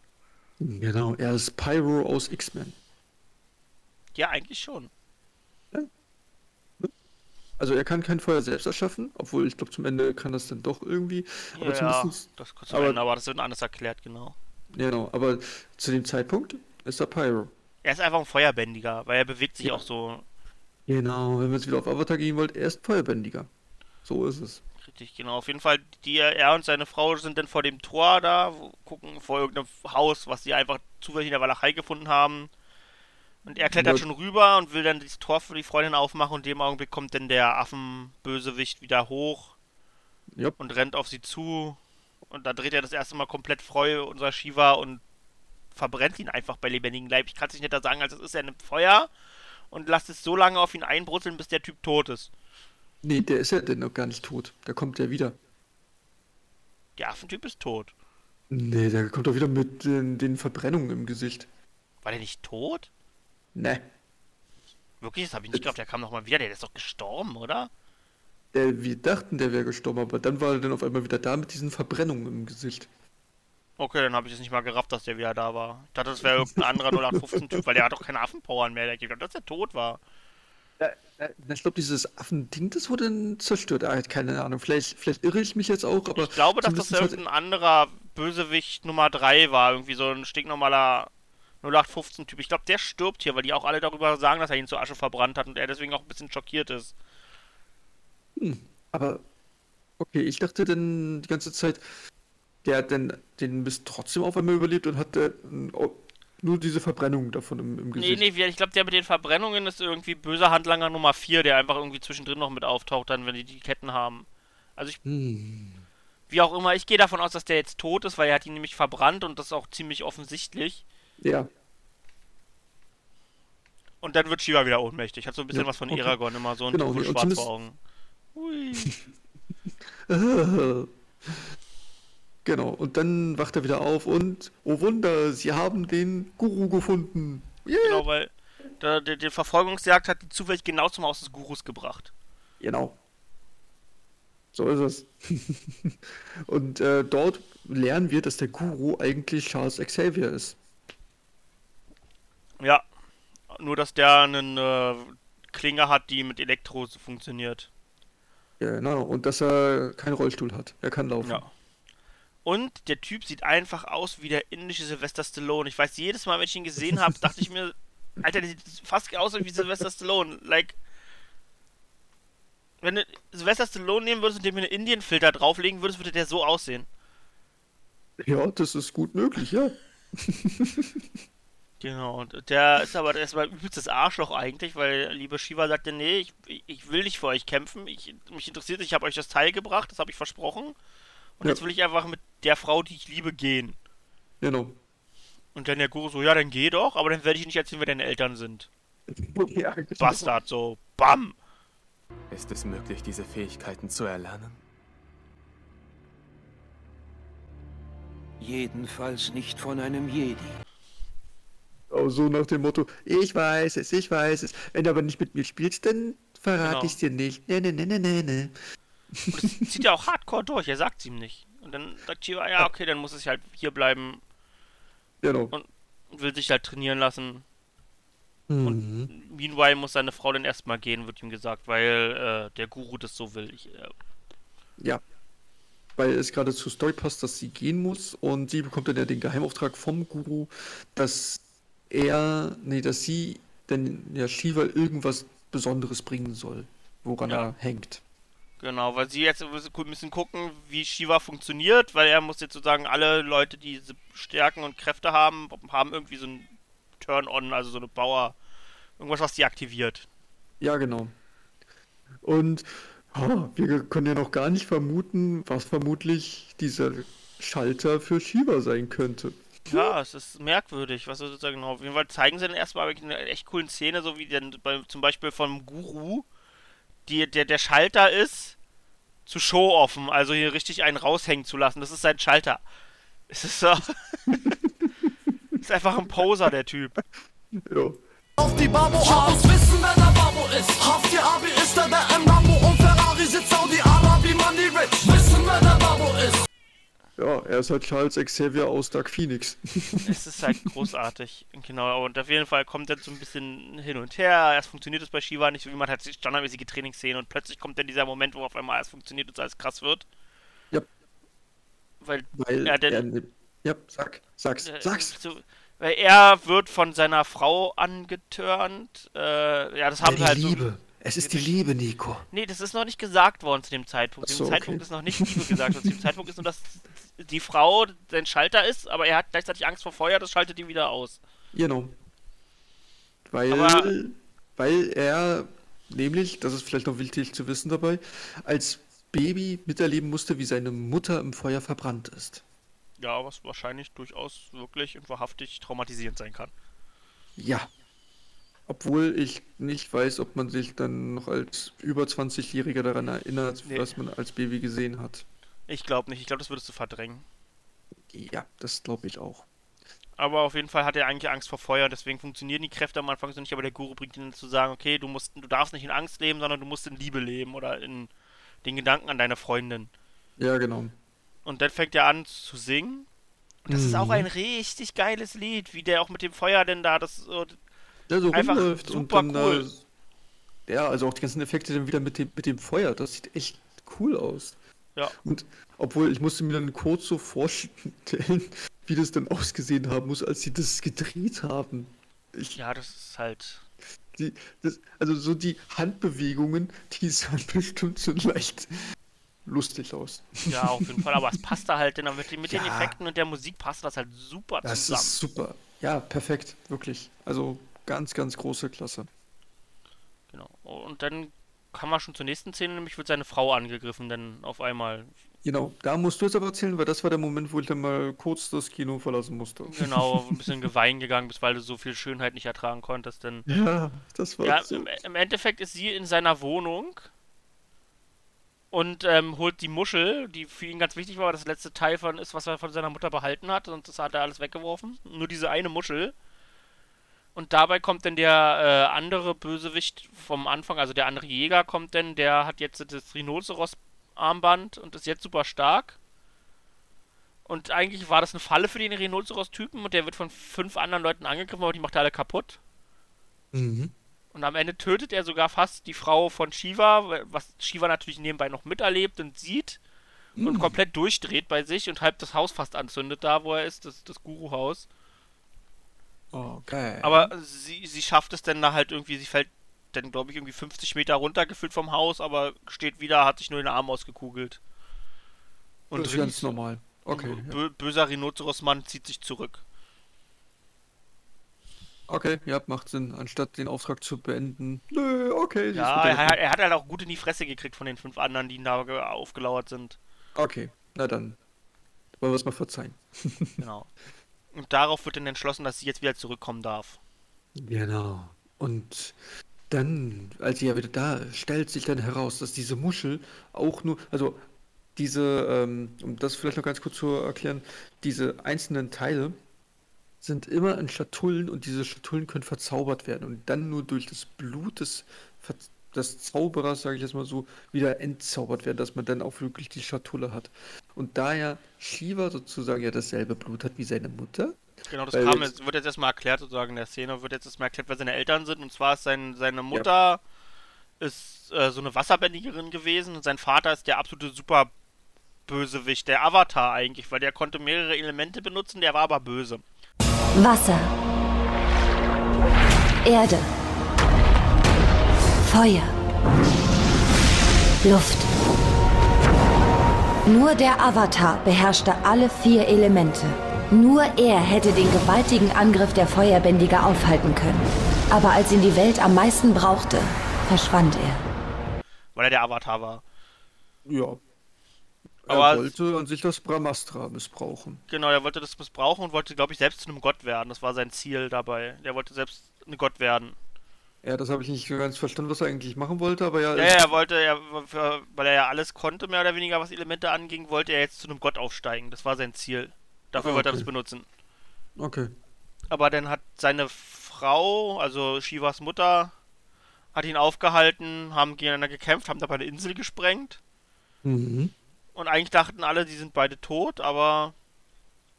Genau, er ist Pyro aus X-Men. Ja, eigentlich schon. Also er kann kein Feuer selbst erschaffen, obwohl ich glaube zum Ende kann das dann doch irgendwie. Aber ja, zumindest, das kurz aber- aber, aber das wird anders erklärt, genau. genau, aber zu dem Zeitpunkt ist er Pyro. Er ist einfach ein Feuerbändiger, weil er bewegt sich Ja. auch so Genau, wenn wir jetzt wieder auf Avatar gehen wollt, er ist Feuerbändiger. So ist es. Richtig, genau. Auf jeden Fall, die, er und seine Frau sind dann vor dem Tor da, wo- gucken vor irgendeinem Haus, was sie einfach zufällig in der Walachei gefunden haben. Und er klettert Ja. schon rüber und will dann das Tor für die Freundin aufmachen und in dem Augenblick kommt dann der Affenbösewicht wieder hoch Ja. und rennt auf sie zu. Und da dreht er das erste Mal komplett Freu, unser Shiva, und verbrennt ihn einfach bei lebendigem Leib. Ich kann es nicht netter sagen, als es ist. Er nimmt Feuer und lässt es so lange auf ihn einbrutzeln, bis der Typ tot ist. Nee, der ist ja denn noch gar nicht tot. Der kommt ja wieder. Der Affentyp ist tot. Nee, der kommt doch wieder mit den, den Verbrennungen im Gesicht. War der nicht tot? Ne. Wirklich? Das habe ich nicht geglaubt. Der kam nochmal wieder. Der ist doch gestorben, oder? Der, wir dachten, der wäre gestorben, aber dann war er dann auf einmal wieder da mit diesen Verbrennungen im Gesicht. Okay, dann habe ich es nicht mal gerafft, dass der wieder da war. Ich dachte, das wäre irgendein anderer 0815-Typ, weil der hat doch keine Affenpowern mehr. Ich dachte, dass der tot war. Ich glaube, dieses Affending, das wurde zerstört. Ah, keine Ahnung, vielleicht, vielleicht irre ich mich jetzt auch, aber. Ich glaube, dass das irgendein anderer Bösewicht Nummer 3 war. Irgendwie so ein stinknormaler 0815-Typ. Ich glaube, der stirbt hier, weil die auch alle darüber sagen, dass er ihn zur Asche verbrannt hat und er deswegen auch ein bisschen schockiert ist. Aber, okay, ich dachte dann die ganze Zeit, der hat dann den Mist trotzdem auf einmal überlebt und hat äh, nur diese Verbrennung davon im, im Nee, Gesicht. nee, wie- ich glaube, der mit den Verbrennungen ist irgendwie böser Handlanger Nummer 4, der einfach irgendwie zwischendrin noch mit auftaucht, dann, wenn die die Ketten haben. Also ich Hm. Wie auch immer, ich gehe davon aus, dass der jetzt tot ist, weil er hat ihn nämlich verbrannt und das ist auch ziemlich offensichtlich. Ja. Und dann wird Shiva wieder ohnmächtig. Hat so ein bisschen Ja, was von okay. Eragon, immer so ein Genau, und schwarz vor Augen. Hui. Genau, und dann wacht er wieder auf und, oh Wunder, sie haben den Guru gefunden. Yeah. Genau, weil der, der, der Verfolgungsjagd hat die zufällig genau zum Haus des Gurus gebracht. Genau. So ist es. und äh, dort lernen wir, dass der Guru eigentlich Charles Xavier ist. Ja. Nur, dass der einen äh, Klinge hat, die mit Elektro funktioniert. Genau, und dass er keinen Rollstuhl hat. Er kann laufen. Ja. Und der Typ sieht einfach aus wie der indische Sylvester Stallone. Ich weiß, jedes Mal, wenn ich ihn gesehen habe, dachte ich mir, Alter, der sieht fast aus wie Sylvester Stallone. Like, Wenn du Sylvester Stallone nehmen würdest und dem einen Indien-Filter drauflegen würdest, würde der so aussehen. Ja, das ist gut möglich, ja. Genau, und der ist aber erstmal übelstes Arschloch eigentlich, weil liebe Shiva sagte, nee, ich, ich will nicht für euch kämpfen, ich, mich interessiert, ich habe euch das Teil gebracht, das habe ich versprochen. Und Ja. jetzt will ich einfach mit der Frau, die ich liebe, gehen. Genau. Und dann der Guru so, ja, dann geh doch, aber dann werde ich nicht erzählen, wer deine Eltern sind. Ja, genau. Bastard, so, bam! Ist es möglich, diese Fähigkeiten zu erlernen? Jedenfalls nicht von einem Jedi. Auch so nach dem Motto, ich weiß es, ich weiß es. Wenn du aber nicht mit mir spielst, dann verrate Genau. ich's dir nicht. Ne, ne, ne, ne, ne, ne. Zieht ja auch hardcore durch, er sagt ihm nicht. Und dann sagt Shiva, ja, okay, dann muss ich halt hier bleiben Genau. und will sich halt trainieren lassen. Mhm. Meanwhile muss seine Frau dann erstmal gehen, wird ihm gesagt, weil äh, der Guru das so will. Ich, äh, Ja. Weil es gerade zur Story passt, dass sie gehen muss und sie bekommt dann ja den Geheimauftrag vom Guru, dass er, nee, dass sie denn ja Shiva irgendwas Besonderes bringen soll, woran Ja. er hängt. Genau, weil sie jetzt müssen gucken, wie Shiva funktioniert, weil er muss jetzt sozusagen alle Leute, die diese Stärken und Kräfte haben, haben irgendwie so ein Turn-on, also so eine Power, irgendwas, was die aktiviert. Ja, genau. Und ah, wir können ja noch gar nicht vermuten, was vermutlich dieser Schalter für Shiva sein könnte. Ja, es ist merkwürdig, was sozusagen genau. Auf jeden Fall zeigen sie dann erstmal eine echt coolen Szene, so wie denn bei, zum Beispiel vom Guru, die, der, der Schalter ist, zu show-offen, also hier richtig einen raushängen zu lassen. Das ist sein Schalter. Es ist so. ist einfach ein Poser, der Typ. Auf die Babo aus, wissen wer der Babo ist. Haft ihr Abi ist er der im Ja, er ist halt Charles Xavier aus Dark Phoenix. Es ist halt großartig. Genau, und auf jeden Fall kommt dann so ein bisschen hin und her. Erst funktioniert es bei Shiva nicht so, wie man hat standardmäßige Trainingsszenen und plötzlich kommt dann dieser Moment, wo auf einmal alles funktioniert und alles krass wird. Ja. Weil Weil Ja, denn- er. ne- Ja, sag, sag's, Äh, sag's. So, weil er wird von seiner Frau angetörnt. Äh, ja, das haben wir halt so. Es ist die Liebe, Nico. Nee, das ist noch nicht gesagt worden zu dem Zeitpunkt. Zu dem so, Zeitpunkt okay. ist noch nicht Liebe gesagt worden. Zu dem Zeitpunkt ist nur, dass die Frau sein Schalter ist, aber er hat gleichzeitig Angst vor Feuer, das schaltet ihn wieder aus. Genau. Weil, Aber- weil er, nämlich, das ist vielleicht noch wichtig zu wissen dabei, als Baby miterleben musste, wie seine Mutter im Feuer verbrannt ist. Ja, was wahrscheinlich durchaus wirklich und wahrhaftig traumatisierend sein kann. Ja. Obwohl ich nicht weiß, ob man sich dann noch als über 20-Jähriger daran erinnert, Nee. was man als Baby gesehen hat. Ich glaube nicht. Ich glaube, das würdest du verdrängen. Ja, das glaube ich auch. Aber auf jeden Fall hat er eigentlich Angst vor Feuer, deswegen funktionieren die Kräfte am Anfang so nicht, aber der Guru bringt ihn zu sagen, okay, du musst, du darfst nicht in Angst leben, sondern du musst in Liebe leben oder in den Gedanken an deine Freundin. Ja, genau. Und dann fängt er an zu singen. Und das ist auch Mhm. ein richtig geiles Lied, wie der auch mit dem Feuer denn da das so. Ja, so Einfach super dann cool. ja, also auch die ganzen Effekte dann wieder mit dem, mit dem Feuer, das sieht echt cool aus. Ja. Und obwohl ich musste mir dann kurz so vorstellen, wie das dann ausgesehen haben muss, als sie das gedreht haben. Ich, Ja, das ist halt. die, das, also so die Handbewegungen, die sahen bestimmt so leicht lustig aus. Ja, auf jeden Fall. Aber es passt da halt, denn mit, den- mit den Ja. Effekten und der Musik passt das halt super Das zusammen. ist super. Ja, perfekt, wirklich. Also ganz, ganz große Klasse. Genau. Und dann kam wir schon zur nächsten Szene, nämlich wird seine Frau angegriffen, denn auf einmal. Genau, da musst du jetzt aber erzählen, weil das war der Moment, wo ich dann mal kurz das Kino verlassen musste. Genau, ein bisschen gewein gegangen bist, weil du so viel Schönheit nicht ertragen konntest. Denn Ja, das war ja, so. im, im Endeffekt ist sie in seiner Wohnung und ähm, holt die Muschel, die für ihn ganz wichtig war, weil das letzte Teil von ist, was er von seiner Mutter behalten hat, und das hat er alles weggeworfen. Nur diese eine Muschel. Und dabei kommt dann der äh, andere Bösewicht vom Anfang, also der andere Jäger kommt dann, der hat jetzt das Rhinoceros-Armband und ist jetzt super stark. Und eigentlich war das eine Falle für den Rhinoceros-Typen und der wird von fünf anderen Leuten angegriffen, aber die macht er alle kaputt. Mhm. Und am Ende tötet er sogar fast die Frau von Shiva, was Shiva natürlich nebenbei noch miterlebt und sieht und komplett durchdreht bei sich und halb das Haus fast anzündet, da wo er ist, das, das Guru-Haus. Okay. Aber sie, sie schafft es dann da halt irgendwie, sie fällt dann, glaube ich, irgendwie 50 Meter runtergefüllt vom Haus, aber steht wieder, hat sich nur den Arm ausgekugelt. Und das ist ganz normal. Okay. Bö böser Rhinoceros-Mann zieht sich zurück. Okay, ja, macht Sinn, anstatt den Auftrag zu beenden. Nö, okay. Ja, er, hat- er hat halt auch gut in die Fresse gekriegt von den fünf anderen, die da ge- aufgelauert sind. Okay, na dann. Wollen wir es mal verzeihen. Genau. Und darauf wird dann entschlossen, dass sie jetzt wieder zurückkommen darf. Genau. Und dann, als sie ja wieder da, stellt sich dann heraus, dass diese Muschel auch nur, also diese, ähm, um das vielleicht noch ganz kurz zu erklären, diese einzelnen Teile sind immer in Schatullen und diese Schatullen können verzaubert werden und dann nur durch das Blut des, des Zauberers, sage ich jetzt mal so, wieder entzaubert werden, dass man dann auch wirklich die Schatulle hat. Und da ja Shiva sozusagen ja dasselbe Blut hat wie seine Mutter, Genau, das kam jetzt- wird jetzt erstmal erklärt, sozusagen in der Szene, wird jetzt erstmal erklärt, wer seine Eltern sind. Und zwar ist sein, seine Mutter ist äh, so eine Wasserbändigerin gewesen und sein Vater ist der absolute super Bösewicht, der Avatar eigentlich, weil der konnte mehrere Elemente benutzen, der war aber böse. Wasser. Erde. Feuer. Luft. Nur der Avatar beherrschte alle vier Elemente. Nur er hätte den gewaltigen Angriff der Feuerbändiger aufhalten können. Aber als ihn die Welt am meisten brauchte, verschwand er. Weil er der Avatar war. ja. Aber- er wollte an sich das Brahmastra missbrauchen. Genau, er wollte das missbrauchen und wollte, glaube ich, selbst zu einem Gott werden. Das war sein Ziel dabei. Der wollte selbst ein Gott werden. Ja, das habe ich nicht ganz verstanden, was er eigentlich machen wollte, aber ja, Ja, ja, er wollte, für, weil er ja alles konnte, mehr oder weniger, was Elemente anging, wollte er jetzt zu einem Gott aufsteigen. Das war sein Ziel. Dafür Ah, wollte er okay. das benutzen. okay. Aber dann hat seine Frau, also Shivas Mutter, hat ihn aufgehalten, haben gegeneinander gekämpft, haben dabei eine Insel gesprengt. Mhm. Und eigentlich dachten alle, die sind beide tot, aber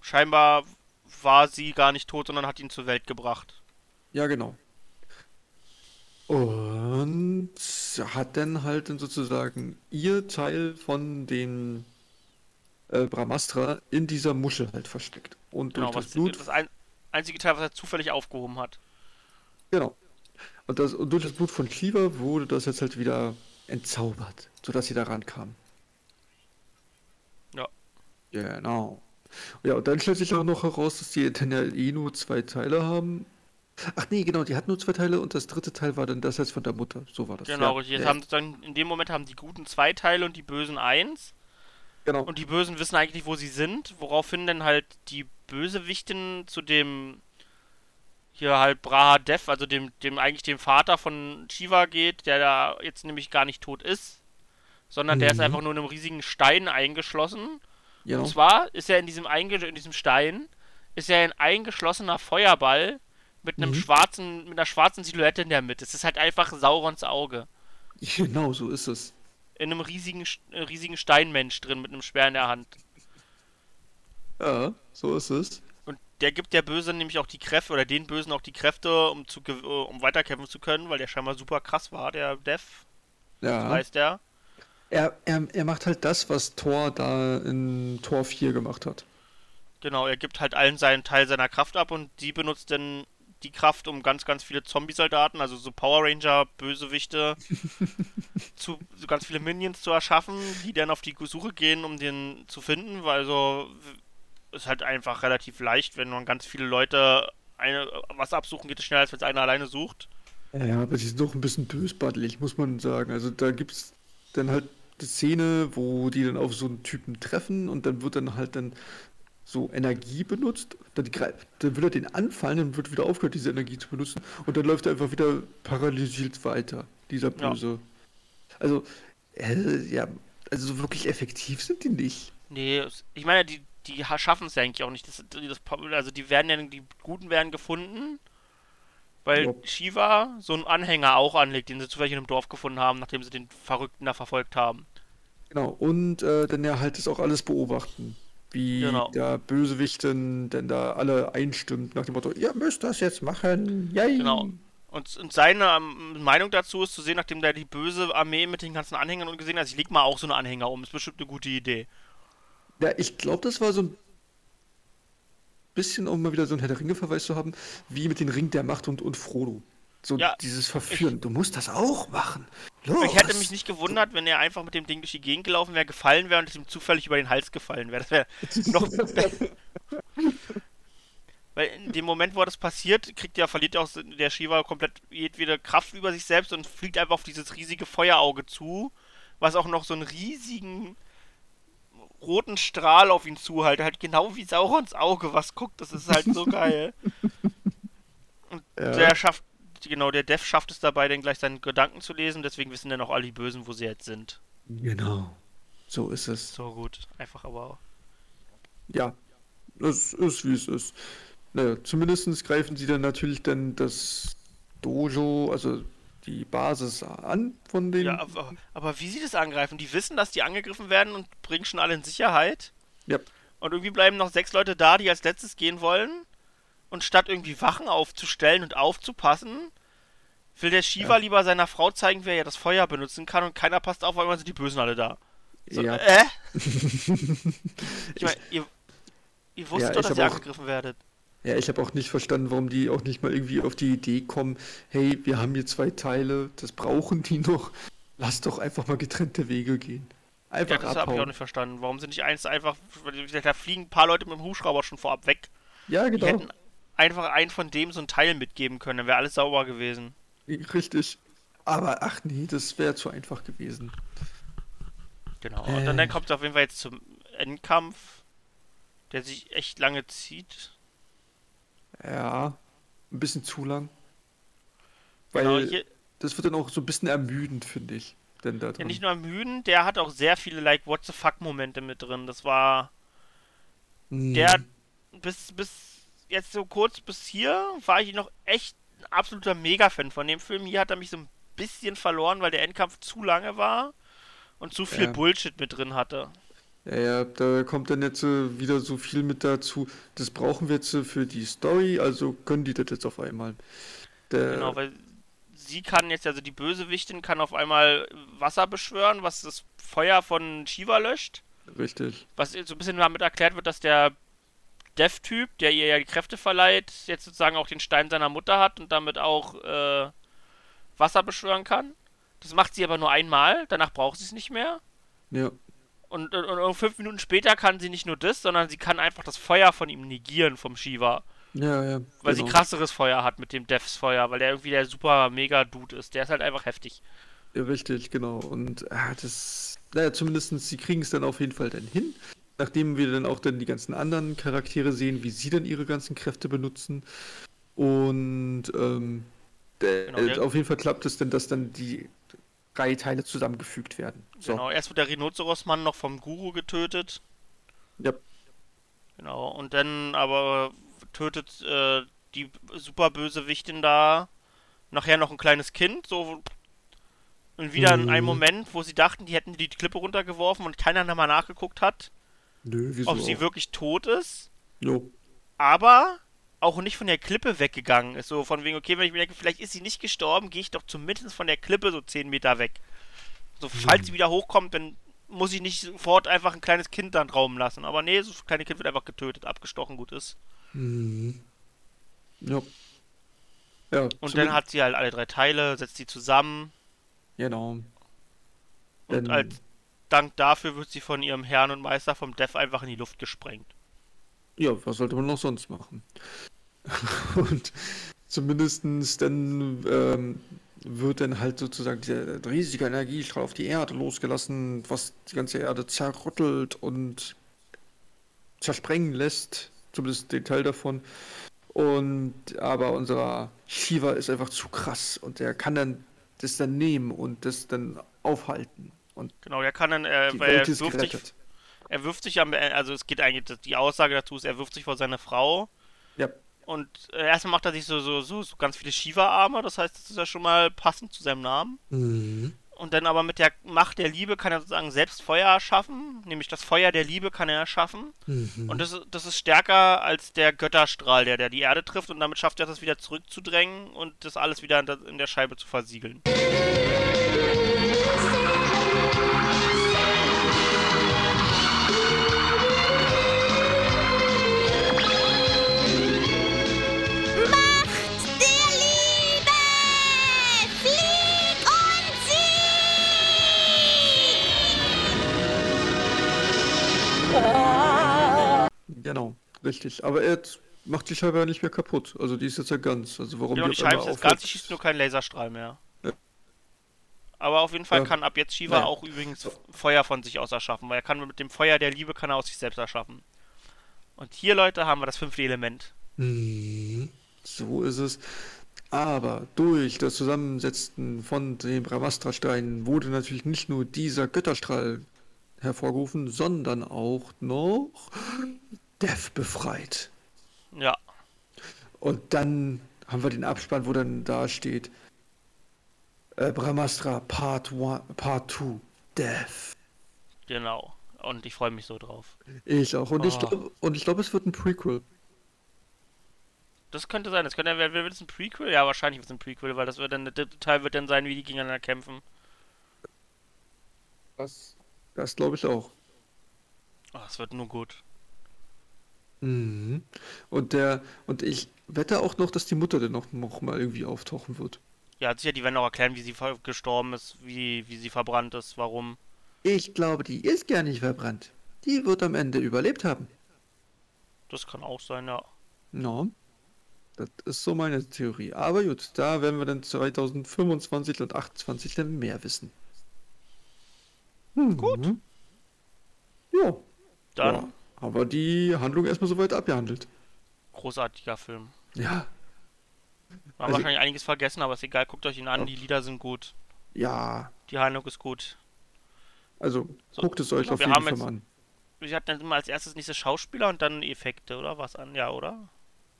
scheinbar war sie gar nicht tot, sondern hat ihn zur Welt gebracht. Ja, genau. Und hat dann halt dann sozusagen ihr Teil von den äh, Brahmastra in dieser Muschel halt versteckt. Und durch Genau, das was Blut, das ein, einzige Teil, was er zufällig aufgehoben hat. genau. Und, das, und durch das Blut von Shiva wurde das jetzt halt wieder entzaubert, sodass sie daran kam. Ja. Genau. Ja, und dann stellt sich auch noch heraus, dass die eh nur zwei Teile haben. Ach nee, genau, die hatten nur zwei Teile und das dritte Teil war dann das jetzt von der Mutter. So war das. Genau, ja, richtig. Jetzt ja, haben sozusagen, in dem Moment haben die Guten zwei Teile und die Bösen eins. genau. Und die Bösen wissen eigentlich nicht, wo sie sind, woraufhin dann halt die Bösewichtin zu dem hier halt Braha Dev, also dem, dem eigentlich dem Vater von Shiva geht, der da jetzt nämlich gar nicht tot ist, sondern der ist Mhm. einfach nur in einem riesigen Stein eingeschlossen. genau. Und zwar ist er in diesem, Einge in diesem Stein, ist er ein eingeschlossener Feuerball mit einem Mhm. schwarzen, mit einer schwarzen Silhouette in der Mitte. Es ist halt einfach Saurons Auge. Genau, so ist es. In einem riesigen, äh, riesigen Steinmensch drin mit einem Speer in der Hand. Ja, so ist es. Und der gibt der Böse nämlich auch die Kräfte, oder den Bösen auch die Kräfte, um, zu, äh, um weiterkämpfen zu können, weil der scheinbar super krass war, der Dev, Ja. weiß der. Er, er, er macht halt das, was Thor da in Tor 4 gemacht hat. Genau, er gibt halt allen seinen Teil seiner Kraft ab und die benutzt dann die Kraft, um ganz, ganz viele Zombie-Soldaten, also so Power Ranger, Bösewichte, zu so ganz viele Minions zu erschaffen, die dann auf die Suche gehen, um den zu finden, weil so ist halt einfach relativ leicht, wenn man ganz viele Leute eine, was absuchen, geht es schneller, als wenn es einer alleine sucht. Ja, aber die sind doch ein bisschen bösbaddelig, muss man sagen. Also da gibt's dann halt die Szene, wo die dann auf so einen Typen treffen und dann wird dann halt dann so Energie benutzt. Dann, dann will er den anfallen, dann wird wieder aufgehört, diese Energie zu benutzen. Und dann läuft er einfach wieder paralysiert weiter, dieser Ja. Böse. Also, äh, ja, also so wirklich effektiv sind die nicht. Nee, ich meine, die, die schaffen es ja eigentlich auch nicht. Das, das, also die werden ja, die Guten werden gefunden, weil Ja. Shiva so einen Anhänger auch anlegt, den sie zufällig in einem Dorf gefunden haben, nachdem sie den Verrückten da verfolgt haben. Genau, und äh, dann ja halt das auch alles beobachten. Wie Genau. der Bösewichten denn da alle einstimmt nach dem Motto, ihr müsst das jetzt machen. Yay. Genau. Und, und seine ähm, Meinung dazu ist zu sehen, nachdem der die böse Armee mit den ganzen Anhängern und gesehen hat, ich leg mal auch so eine Anhänger um. Ist bestimmt eine gute Idee. Ja, ich glaube, das war so ein bisschen, um mal wieder so einen Herr der Ringe-Verweis zu haben, wie mit den Ring der Macht und, und Frodo. So Ja, dieses Verführen. du musst das auch machen. Los. Ich hätte mich nicht gewundert, wenn er einfach mit dem Ding durch die Gegend gelaufen wäre, gefallen wäre und es ihm zufällig über den Hals gefallen wäre. Das wäre noch. Weil in dem Moment, wo das passiert, kriegt ja, verliert ja auch der Shiva komplett jedwede Kraft über sich selbst und fliegt einfach auf dieses riesige Feuerauge zu, was auch noch so einen riesigen roten Strahl auf ihn zuhält. Halt genau wie Saurons Auge, was guckt. Das ist halt so geil. Und Ja. der schafft, genau, der Dev schafft es dabei, dann gleich seinen Gedanken zu lesen. Deswegen wissen dann auch alle die Bösen, wo sie jetzt sind. Genau. So ist es. So gut. Einfach aber auch. Ja, es ist wie es ist. Naja, zumindest greifen sie dann natürlich dann das Dojo, also die Basis an von den. Ja, aber, aber wie sie das angreifen? Die wissen, dass die angegriffen werden und bringen schon alle in Sicherheit. Ja. Und irgendwie bleiben noch sechs Leute da, die als letztes gehen wollen. Und statt irgendwie Wachen aufzustellen und aufzupassen, will der Shiva Ja. lieber seiner Frau zeigen, wer ja das Feuer benutzen kann und keiner passt auf, weil immer sind die Bösen alle da. So, Ja. äh? Ich meine, ihr, ihr wusstet Ja, doch, dass ihr auch- angegriffen werdet. Ja, ich habe auch nicht verstanden, warum die auch nicht mal irgendwie auf die Idee kommen, hey, wir haben hier zwei Teile, das brauchen die noch. Lass doch einfach mal getrennte Wege gehen. Ja, Einfach das habe ich auch nicht verstanden. Warum sind nicht eins einfach. Da fliegen ein paar Leute mit dem Hubschrauber schon vorab weg. Ja, Die genau. hätten einfach einen von dem so ein Teil mitgeben können, dann wäre alles sauber gewesen. Richtig. Aber ach nee, das wäre zu einfach gewesen. Genau. Und dann, dann kommt es auf jeden Fall jetzt zum Endkampf, der sich echt lange zieht. Ja, ein bisschen zu lang. Genau, Weil hier, das wird dann auch so ein bisschen ermüdend, finde ich. Denn da ja, nicht nur müden, der hat auch sehr viele like What the fuck Momente mit drin. Das war Hm. der bis bis jetzt so kurz bis hier war ich noch echt ein absoluter Mega-Fan von dem Film. Hier hat er mich so ein bisschen verloren, weil der Endkampf zu lange war und zu viel Ja. Bullshit mit drin hatte. Ja, ja, da kommt dann jetzt äh, wieder so viel mit dazu. Das brauchen wir jetzt äh, für die Story, also können die das jetzt auf einmal. Der, Genau, weil sie kann jetzt, also die Bösewichtin kann auf einmal Wasser beschwören, was das Feuer von Shiva löscht. Richtig. Was so ein bisschen damit erklärt wird, dass der Dev-Typ, der ihr ja die Kräfte verleiht, jetzt sozusagen auch den Stein seiner Mutter hat und damit auch äh, Wasser beschwören kann. Das macht sie aber nur einmal, danach braucht sie es nicht mehr. Ja. Und, und, und fünf Minuten später kann sie nicht nur das, sondern sie kann einfach das Feuer von ihm negieren, vom Shiva. Ja, ja. Weil genau. sie krasseres Feuer hat mit dem Devs Feuer, weil der irgendwie der super mega Dude ist. Der ist halt einfach heftig. Ja, richtig, genau. Und ah, das, naja, zumindest sie kriegen es dann auf jeden Fall dann hin. Nachdem wir dann auch dann die ganzen anderen Charaktere sehen, wie sie dann ihre ganzen Kräfte benutzen. Und ähm, Genau, äh, auf jeden Fall klappt es dann, dass dann die drei Teile zusammengefügt werden. So. Genau, erst wird der Rhinoceros-Mann noch vom Guru getötet. Ja. Genau, und dann aber tötet äh, die Superbösewichtin da nachher noch ein kleines Kind, so und wieder in einem Mhm. Moment, wo sie dachten, die hätten die Klippe runtergeworfen und keiner nochmal nachgeguckt hat, Nö, wieso ob sie auch? wirklich tot ist, Jo. aber auch nicht von der Klippe weggegangen ist. So von wegen, okay, wenn ich mir denke, vielleicht ist sie nicht gestorben, gehe ich doch zumindest von der Klippe so 10 Meter weg. So, falls sie wieder hochkommt, dann muss ich nicht sofort einfach ein kleines Kind dann rauben lassen. Aber nee, so ein kleines Kind wird einfach getötet, abgestochen, gut ist. Mhm. Ja. Ja, Und dann hat sie halt alle drei Teile, setzt die zusammen Genau. und Dann- als Dank dafür wird sie von ihrem Herrn und Meister vom Death einfach in die Luft gesprengt. Ja, was sollte man noch sonst machen? Und zumindestens dann ähm, wird dann halt sozusagen dieser riesige Energiestrahl auf die Erde losgelassen, was die ganze Erde zerrüttelt und zersprengen lässt, zumindest den Teil davon. Und aber unser Shiva ist einfach zu krass und der kann dann das dann nehmen und das dann aufhalten. Und Genau, der kann dann, äh, weil er wirft sich, er wirft sich am, also es geht eigentlich, die Aussage dazu ist, er wirft sich vor seine Frau Ja, und äh, erstmal macht er sich so, so, so, so ganz viele Shiva-Arme, das heißt, das ist ja schon mal passend zu seinem Namen. Mhm. Und dann aber mit der Macht der Liebe kann er sozusagen selbst Feuer erschaffen, nämlich das Feuer der Liebe kann er erschaffen. Mhm. Und das, ist- das ist stärker als der Götterstrahl, der, der die Erde trifft und damit schafft er das wieder zurückzudrängen und das alles wieder in der, in der Scheibe zu versiegeln. Macht Genau, richtig. Aber er macht die Scheibe ja nicht mehr kaputt. Also die ist jetzt ja ganz. Also warum Ja, und die einmal Scheibe ist aufhört- ganz, die schießt nur keinen Laserstrahl mehr. Ja. Aber auf jeden Fall Ja. kann ab jetzt Shiva Naja. auch übrigens Feuer von sich aus erschaffen, weil er kann mit dem Feuer der Liebe kann er aus sich selbst erschaffen. Und hier, Leute, haben wir das fünfte Element. Mhm. So ist es. Aber durch das Zusammensetzen von den Brahmastra-Steinen wurde natürlich nicht nur dieser Götterstrahl hervorgerufen, sondern auch noch Death befreit. Ja, Und dann haben wir den Abspann, wo dann da steht äh, Brahmastra Part 1, Part 2, Death. genau. Und ich freue mich so drauf. Ich auch. Und ich Oh. ich glaube, es wird ein Prequel. Das könnte sein. Das könnte, wer wird es ein Prequel? Ja, wahrscheinlich wird es ein Prequel, weil das wird dann, der dritte Teil wird dann sein, wie die gegeneinander kämpfen. Das, das glaube ich auch. Oh, es wird nur gut. Mhm. Und der, und ich wette auch noch, dass die Mutter dann noch, noch mal irgendwie auftauchen wird. Ja, sicher, die werden auch erklären, wie sie gestorben ist, wie, wie sie verbrannt ist, warum. Ich glaube, die ist gar nicht verbrannt. Die wird am Ende überlebt haben. Das kann auch sein, ja. No. Das ist so meine Theorie. Aber gut, da werden wir dann 2025 und 2028 dann mehr wissen. Gut. Ja. Dann Ja, aber die Handlung erstmal soweit abgehandelt. großartiger Film. Ja. Wir haben Also- wahrscheinlich einiges vergessen, aber ist egal, guckt euch ihn an, die Lieder sind gut, Ja. die Handlung ist gut. Also So, guckt es euch genau, auf jeden Fall an. Wir hatten dann immer als erstes nächste Schauspieler und dann Effekte, oder was an? Ja, oder?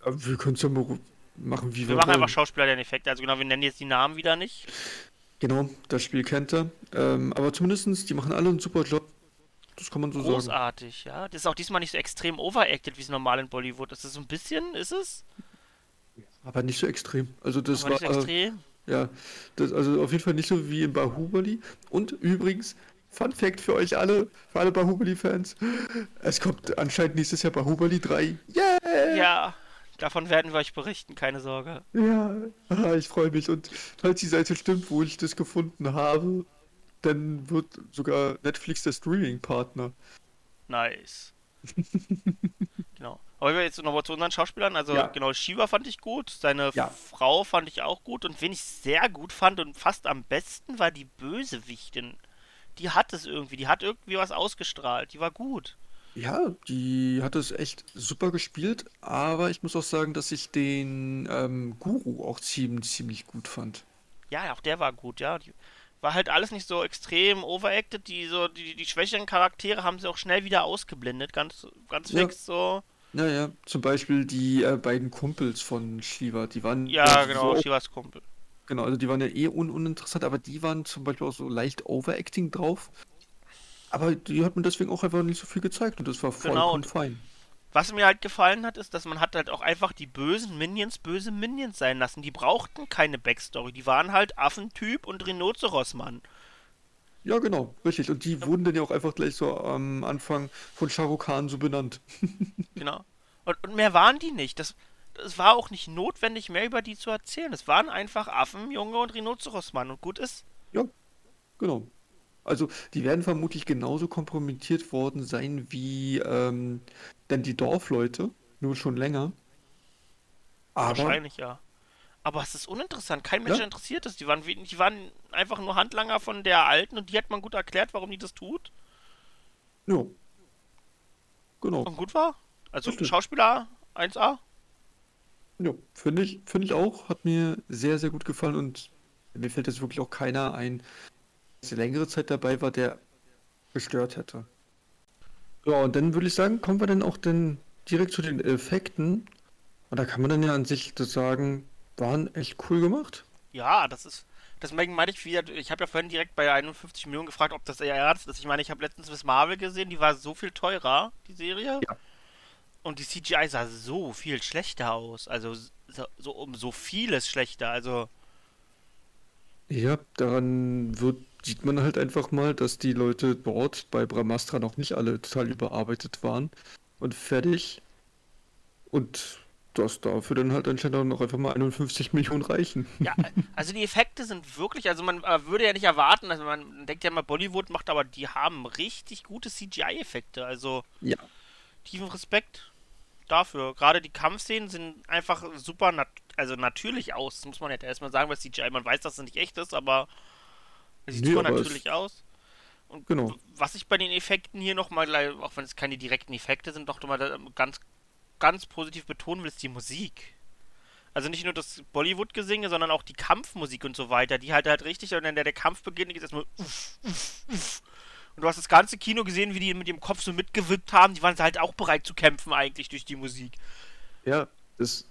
Aber wir können es ja mal machen, wie wir, Wir machen wollen. einfach Schauspieler, den Effekte. Also genau, wir nennen jetzt die Namen wieder nicht. Genau, das Spiel kennt er. Ähm, aber zumindestens, die machen alle einen super Job. Das kann man so sagen. Großartig, ja. Das ist auch diesmal nicht so extrem overacted, wie es normal in Bollywood ist. Das ist so ein bisschen, ist es? Aber nicht so extrem. Also das Aber war nicht so extrem. Äh, ja, das, also auf jeden Fall nicht so wie in Bahubali. Und übrigens, Fun Fact für euch alle, für alle Bahubali-Fans: Es kommt anscheinend nächstes Jahr Bahubali 3. Yeah! Ja, davon werden wir euch berichten, keine Sorge. Ja, ich freue mich. Und falls die Seite stimmt, wo ich das gefunden habe, dann wird sogar Netflix der Streaming-Partner. Nice. genau. Aber jetzt nochmal zu unseren Schauspielern. Also Ja. genau, Shiva fand ich gut, seine Ja. Frau fand ich auch gut und wen ich sehr gut fand und fast am besten war die Bösewichtin. Die hat es irgendwie, die hat irgendwie was ausgestrahlt, die war gut. Ja, die hat es echt super gespielt, aber ich muss auch sagen, dass ich den ähm, Guru auch ziemlich, ziemlich gut fand. Ja, auch der war gut, ja. Die war halt alles nicht so extrem overacted. Die, so, die, die schwächeren Charaktere haben sie auch schnell wieder ausgeblendet, ganz, ganz Ja. fix so. Naja, zum Beispiel die äh, beiden Kumpels von Shiva, die waren Ja, ja genau, so, Shivas Kumpel. genau, also die waren ja eh un uninteressant, aber die waren zum Beispiel auch so leicht Overacting drauf. Aber die hat mir deswegen auch einfach nicht so viel gezeigt und das war Genau, vollkommen und- fein. Was mir halt gefallen hat, ist, dass man hat halt auch einfach die bösen Minions böse Minions sein lassen. Die brauchten keine Backstory. Die waren halt Affentyp und Rhinoceros-Mann. Ja, genau, richtig. Und die wurden dann ja auch einfach gleich so am Anfang von Khan so benannt. Genau. Und, und mehr waren die nicht. Das, das war auch nicht notwendig, mehr über die zu erzählen. Es waren einfach Affen, Junge und Rhinoceros-Mann. Und gut ist. Ja, genau. Also, die werden vermutlich genauso kompromittiert worden sein wie ähm, dann die Dorfleute, nur schon länger. Aber, Wahrscheinlich ja. Aber es ist uninteressant. Kein Mensch Ja. interessiert es. Die waren, die waren einfach nur Handlanger von der Alten und die hat man gut erklärt, warum die das tut. ja. Genau. Und gut war. Also. Schauspieler 1A. Ja, finde ich, finde ich auch. Hat mir sehr, sehr gut gefallen und mir fällt jetzt wirklich auch keiner ein, der längere Zeit dabei war, der gestört hätte. Ja, und dann würde ich sagen, kommen wir dann auch dann direkt zu den Effekten. Und da kann man dann ja an sich das sagen, waren echt cool gemacht. Ja, das ist. Deswegen meine ich wieder, ich habe ja vorhin direkt bei 51 Millionen gefragt, ob das eher ernst ist. Ich meine, ich habe letztens Miss Marvel gesehen, die war so viel teurer, die Serie. Ja. Und die CGI sah so viel schlechter aus. Also so, so um so vieles schlechter. Also, Ja, daran wird, sieht man halt einfach mal, dass die Leute dort bei Brahmastra noch nicht alle total überarbeitet waren und fertig. Und dass dafür dann halt anscheinend auch noch einfach mal 51 Millionen reichen. ja, also die Effekte sind wirklich, also man äh, würde ja nicht erwarten, also man denkt ja immer, Bollywood macht, aber die haben richtig gute CGI-Effekte. Also Ja. tiefen Respekt. dafür. Gerade die Kampfszenen sind einfach super nat also natürlich aus. Das muss man ja erstmal sagen, weil CGI, man weiß, dass es nicht echt ist, aber sieht Nee, natürlich aus. Und Genau. was ich bei den Effekten hier nochmal, auch wenn es keine direkten Effekte sind, doch mal ganz, ganz positiv betonen will, ist die Musik. Also nicht nur das Bollywood-Gesinge, sondern auch die Kampfmusik und so weiter, die halt halt richtig, und wenn der, der Kampf beginnt, geht erstmal uff, uff, uff. Und du hast das ganze Kino gesehen, wie die mit dem Kopf so mitgewippt haben, die waren halt auch bereit zu kämpfen eigentlich durch die Musik. Ja, das,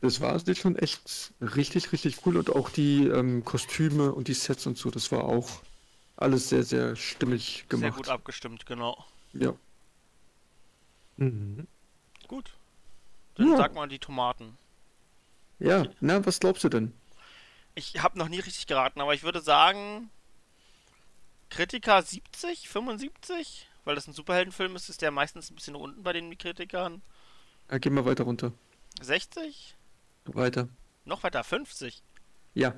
das war jetzt schon echt richtig, richtig cool. Und auch die ähm, Kostüme und die Sets und so, das war auch alles sehr, sehr stimmig gemacht. Sehr gut abgestimmt, genau. Ja. Mhm. Gut. Dann Ja. sag mal die Tomaten. Ja, na, was glaubst du denn? Ich habe noch nie richtig geraten, aber ich würde sagen, Kritiker 70, 75? Weil das ein Superheldenfilm ist, ist der meistens ein bisschen unten bei den Kritikern. Ja, geh mal weiter runter. 60? Weiter. Noch weiter, 50. Ja.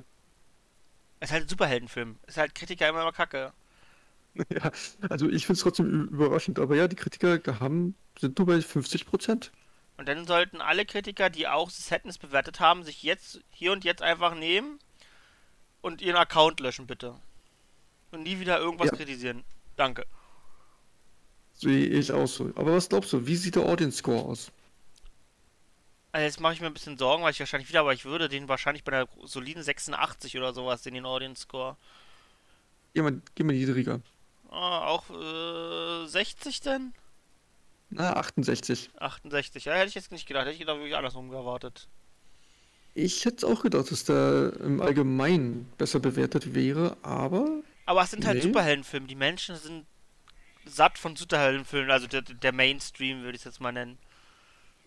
Ist halt ein Superheldenfilm. Ist halt Kritiker immer mal kacke. ja. Also ich finde es trotzdem überraschend, aber ja, die Kritiker haben, sind nur bei 50 Prozent. Und dann sollten alle Kritiker, die auch Sadness bewertet haben, sich jetzt, hier und jetzt einfach nehmen und ihren Account löschen, bitte. Und nie wieder irgendwas Ja. kritisieren. Danke. Sehe ich auch so. Aber was glaubst du, wie sieht der Audience Score aus? Also jetzt mache ich mir ein bisschen Sorgen, weil ich wahrscheinlich wieder, aber ich würde den wahrscheinlich bei einer soliden 86 oder sowas in den Audience Score. Geh mal, geh mal niedriger. Ah, auch äh, 60 denn? Na, 68. 68. Ja, hätte ich jetzt nicht gedacht. Hätte ich gedacht, wirklich andersrum erwartet. Ich hätte auch gedacht, dass der im Allgemeinen besser bewertet wäre, aber Aber es sind halt Nee. Superheldenfilme. Die Menschen sind satt von Superheldenfilmen. Also der, der Mainstream würde ich es jetzt mal nennen.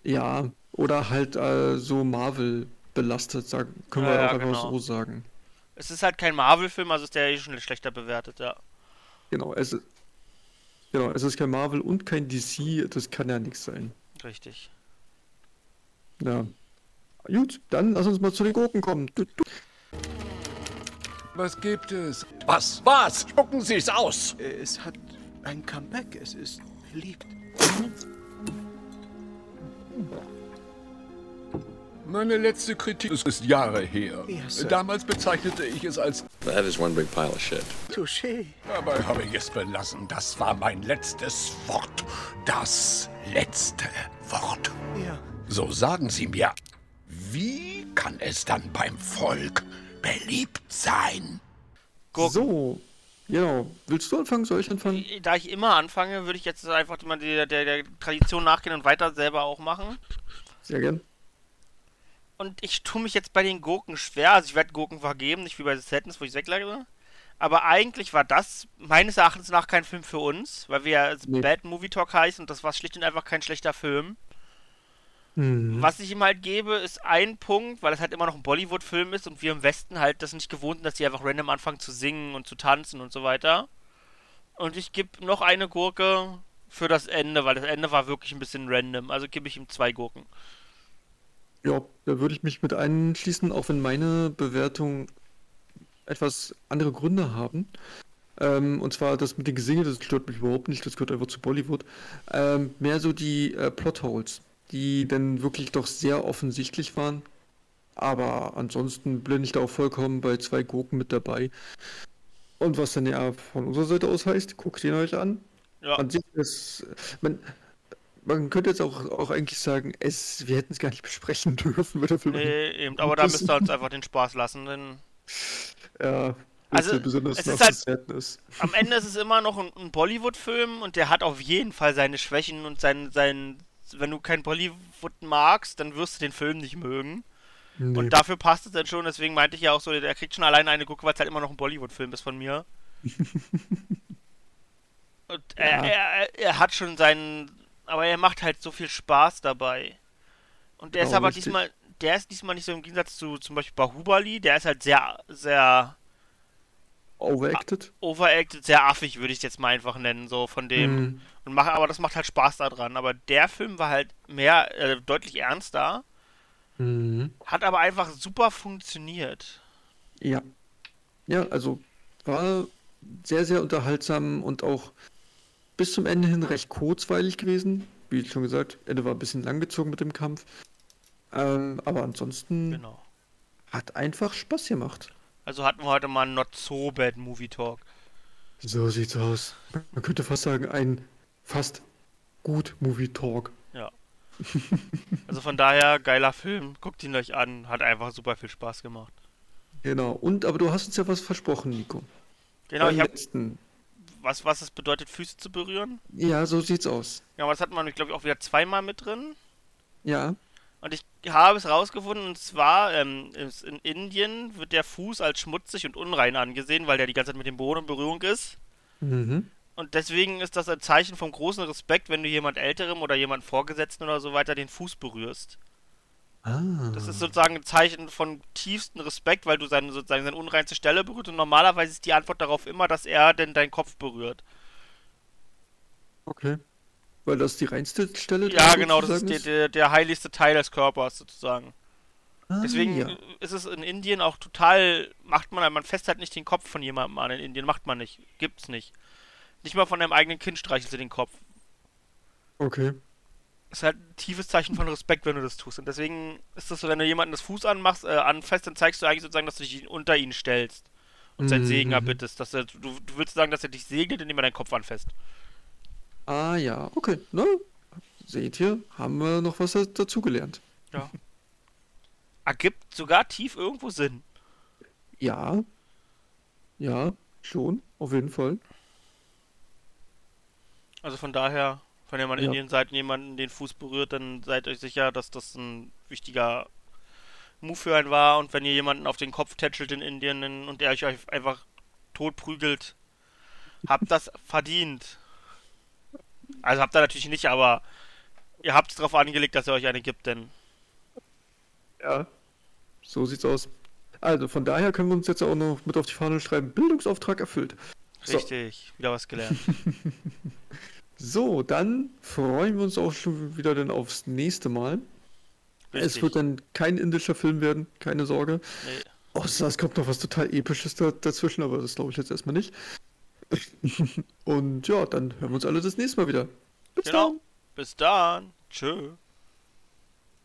Ja, oder halt äh, so Marvel belastet, sagen, können Ja, wir ja, auch einfach genau. so sagen. Es ist halt kein Marvel-Film, also ist der eh schon schlechter bewertet, ja. Genau, es ist, genau, es ist kein Marvel und kein DC, das kann ja nichts sein. Richtig. Ja. Gut, dann lass uns mal zu den Gurken kommen. Du, du. Was gibt es? Was? Was? Spucken Sie es aus! Es hat ein Comeback. Es ist beliebt. Meine letzte Kritik ist Jahre her. Sir. Damals bezeichnete ich es als That is one big pile of shit. Touché. Dabei habe ich es belassen. Das war mein letztes Wort. Das letzte Wort. Ja. So sagen Sie mir, wie kann es dann beim Volk beliebt sein? Gurken. So, genau. Willst du anfangen? Soll ich anfangen? Da ich immer anfange, würde ich jetzt einfach mal der, der, der Tradition nachgehen und weiter selber auch machen. Sehr gern. Und ich tue mich jetzt bei den Gurken schwer. Also ich werde Gurken vergeben, nicht wie bei The Sadness, wo ich es weglasse. Aber eigentlich war das meines Erachtens nach kein Film für uns, weil wir ja Nee. Bad Movie Talk heißen und das war schlicht und einfach kein schlechter Film. Mhm. Was ich ihm halt gebe, ist ein Punkt, weil es halt immer noch ein Bollywood-Film ist und wir im Westen halt das nicht gewohnt sind, dass die einfach random anfangen zu singen und zu tanzen und so weiter. Und ich gebe noch eine Gurke für das Ende, weil das Ende war wirklich ein bisschen random. Also gebe ich ihm zwei Gurken. Ja, da würde ich mich mit einschließen, auch wenn meine Bewertung etwas andere Gründe haben. Ähm, und zwar das mit den Gesinge, das stört mich überhaupt nicht, das gehört einfach zu Bollywood. Ähm, mehr so die äh, Plotholes, die dann wirklich doch sehr offensichtlich waren. Aber ansonsten blende ich da auch vollkommen bei zwei Gurken mit dabei. Und was dann ja von unserer Seite aus heißt, guckt ihn euch an. Ja. An sich ist, man, man könnte jetzt auch, auch eigentlich sagen, es, wir hätten es gar nicht besprechen dürfen, weil der Film Nee, eben, aber da müsst ihr uns einfach den Spaß lassen, denn Ja, Also, besonders es ist halt- am Ende ist es immer noch ein, ein Bollywood-Film und der hat auf jeden Fall seine Schwächen und sein, sein, wenn du kein Bollywood magst, dann wirst du den Film nicht mögen. Nee. Und dafür passt es dann schon, deswegen meinte ich ja auch so, der kriegt schon alleine eine Gucke, weil es halt immer noch ein Bollywood-Film ist von mir. Und er, Ja. er, er hat schon seinen, aber er macht halt so viel Spaß dabei. Und der ist Genau, aber richtig. diesmal, der ist diesmal nicht so im Gegensatz zu zum Beispiel Bahubali, der ist halt sehr, sehr Overacted? overacted, sehr affig, würde ich es jetzt mal einfach nennen, so von dem. Mhm. Und mach, aber das macht halt Spaß daran. Aber der Film war halt mehr, äh, deutlich ernster, Mhm. hat aber einfach super funktioniert. Ja. Ja, also war sehr, sehr unterhaltsam und auch bis zum Ende hin recht kurzweilig gewesen. wie schon gesagt, Ende war ein bisschen langgezogen mit dem Kampf. Ähm, aber ansonsten Genau. hat einfach Spaß gemacht. Also hatten wir heute mal einen Not So Bad Movie Talk. So sieht's aus. Man könnte fast sagen, ein fast gut Movie Talk. Ja. Also von daher, geiler Film. Guckt ihn euch an. Hat einfach super viel Spaß gemacht. Genau. Und aber du hast uns ja was versprochen, Nico. Genau, Beim ich habe letzten. was, was es bedeutet, Füße zu berühren. Ja, so sieht's aus. Ja, aber das hat man, glaube ich, auch wieder zweimal mit drin. Ja. Und ich habe es rausgefunden, und zwar ähm, in Indien wird der Fuß als schmutzig und unrein angesehen, weil der die ganze Zeit mit dem Boden in Berührung ist. Mhm. Und deswegen ist das ein Zeichen vom großen Respekt, wenn du jemand Älterem oder jemand Vorgesetzten oder so weiter den Fuß berührst. Ah. Das ist sozusagen ein Zeichen von tiefstem Respekt, weil du seine, sozusagen seine unreinste Stelle berührt und normalerweise ist die Antwort darauf immer, dass er denn deinen Kopf berührt. Okay. Weil das die reinste Stelle Ja, da genau, das ist der, der, der heiligste Teil des Körpers sozusagen. Ah, Deswegen ja. ist es in Indien auch total, macht man, man fest halt nicht den Kopf von jemandem an in Indien, macht man nicht, gibt's nicht. Nicht mal von deinem eigenen Kind streichelst du den Kopf. Okay. ist halt ein tiefes Zeichen von Respekt, wenn du das tust. Und deswegen ist das so, wenn du jemanden das Fuß anmachst, äh, anfasst, dann zeigst du eigentlich sozusagen, dass du dich unter ihn stellst und sein Mhm. Segen erbittest. Dass er, du, du willst sagen, dass er dich segnet, indem er deinen Kopf anfasst. Ah ja, okay. Na, seht ihr, haben wir noch was da- dazugelernt. Ja. Ergibt sogar tief irgendwo Sinn. Ja. Ja, schon, auf jeden Fall. Also von daher, wenn ihr mal in Ja. Indien seid und jemanden den Fuß berührt, dann seid euch sicher, dass das ein wichtiger Move für einen war. Und wenn ihr jemanden auf den Kopf tätschelt in Indien und der euch einfach tot prügelt, habt das verdient. Also habt ihr natürlich nicht, aber ihr habt es darauf angelegt, dass er euch eine gibt, denn Ja. So sieht's aus. Also von daher können wir uns jetzt auch noch mit auf die Fahne schreiben, Bildungsauftrag erfüllt. So. richtig, wieder was gelernt. So, dann freuen wir uns auch schon wieder dann aufs nächste Mal. Es Richtig. wird dann kein indischer Film werden, keine Sorge. Nee. Außer es kommt noch was total Episches da, dazwischen, aber das glaube ich jetzt erstmal nicht. Und ja, dann hören wir uns alle das nächste Mal wieder. Bis Genau. dann. Bis dann. Tschö.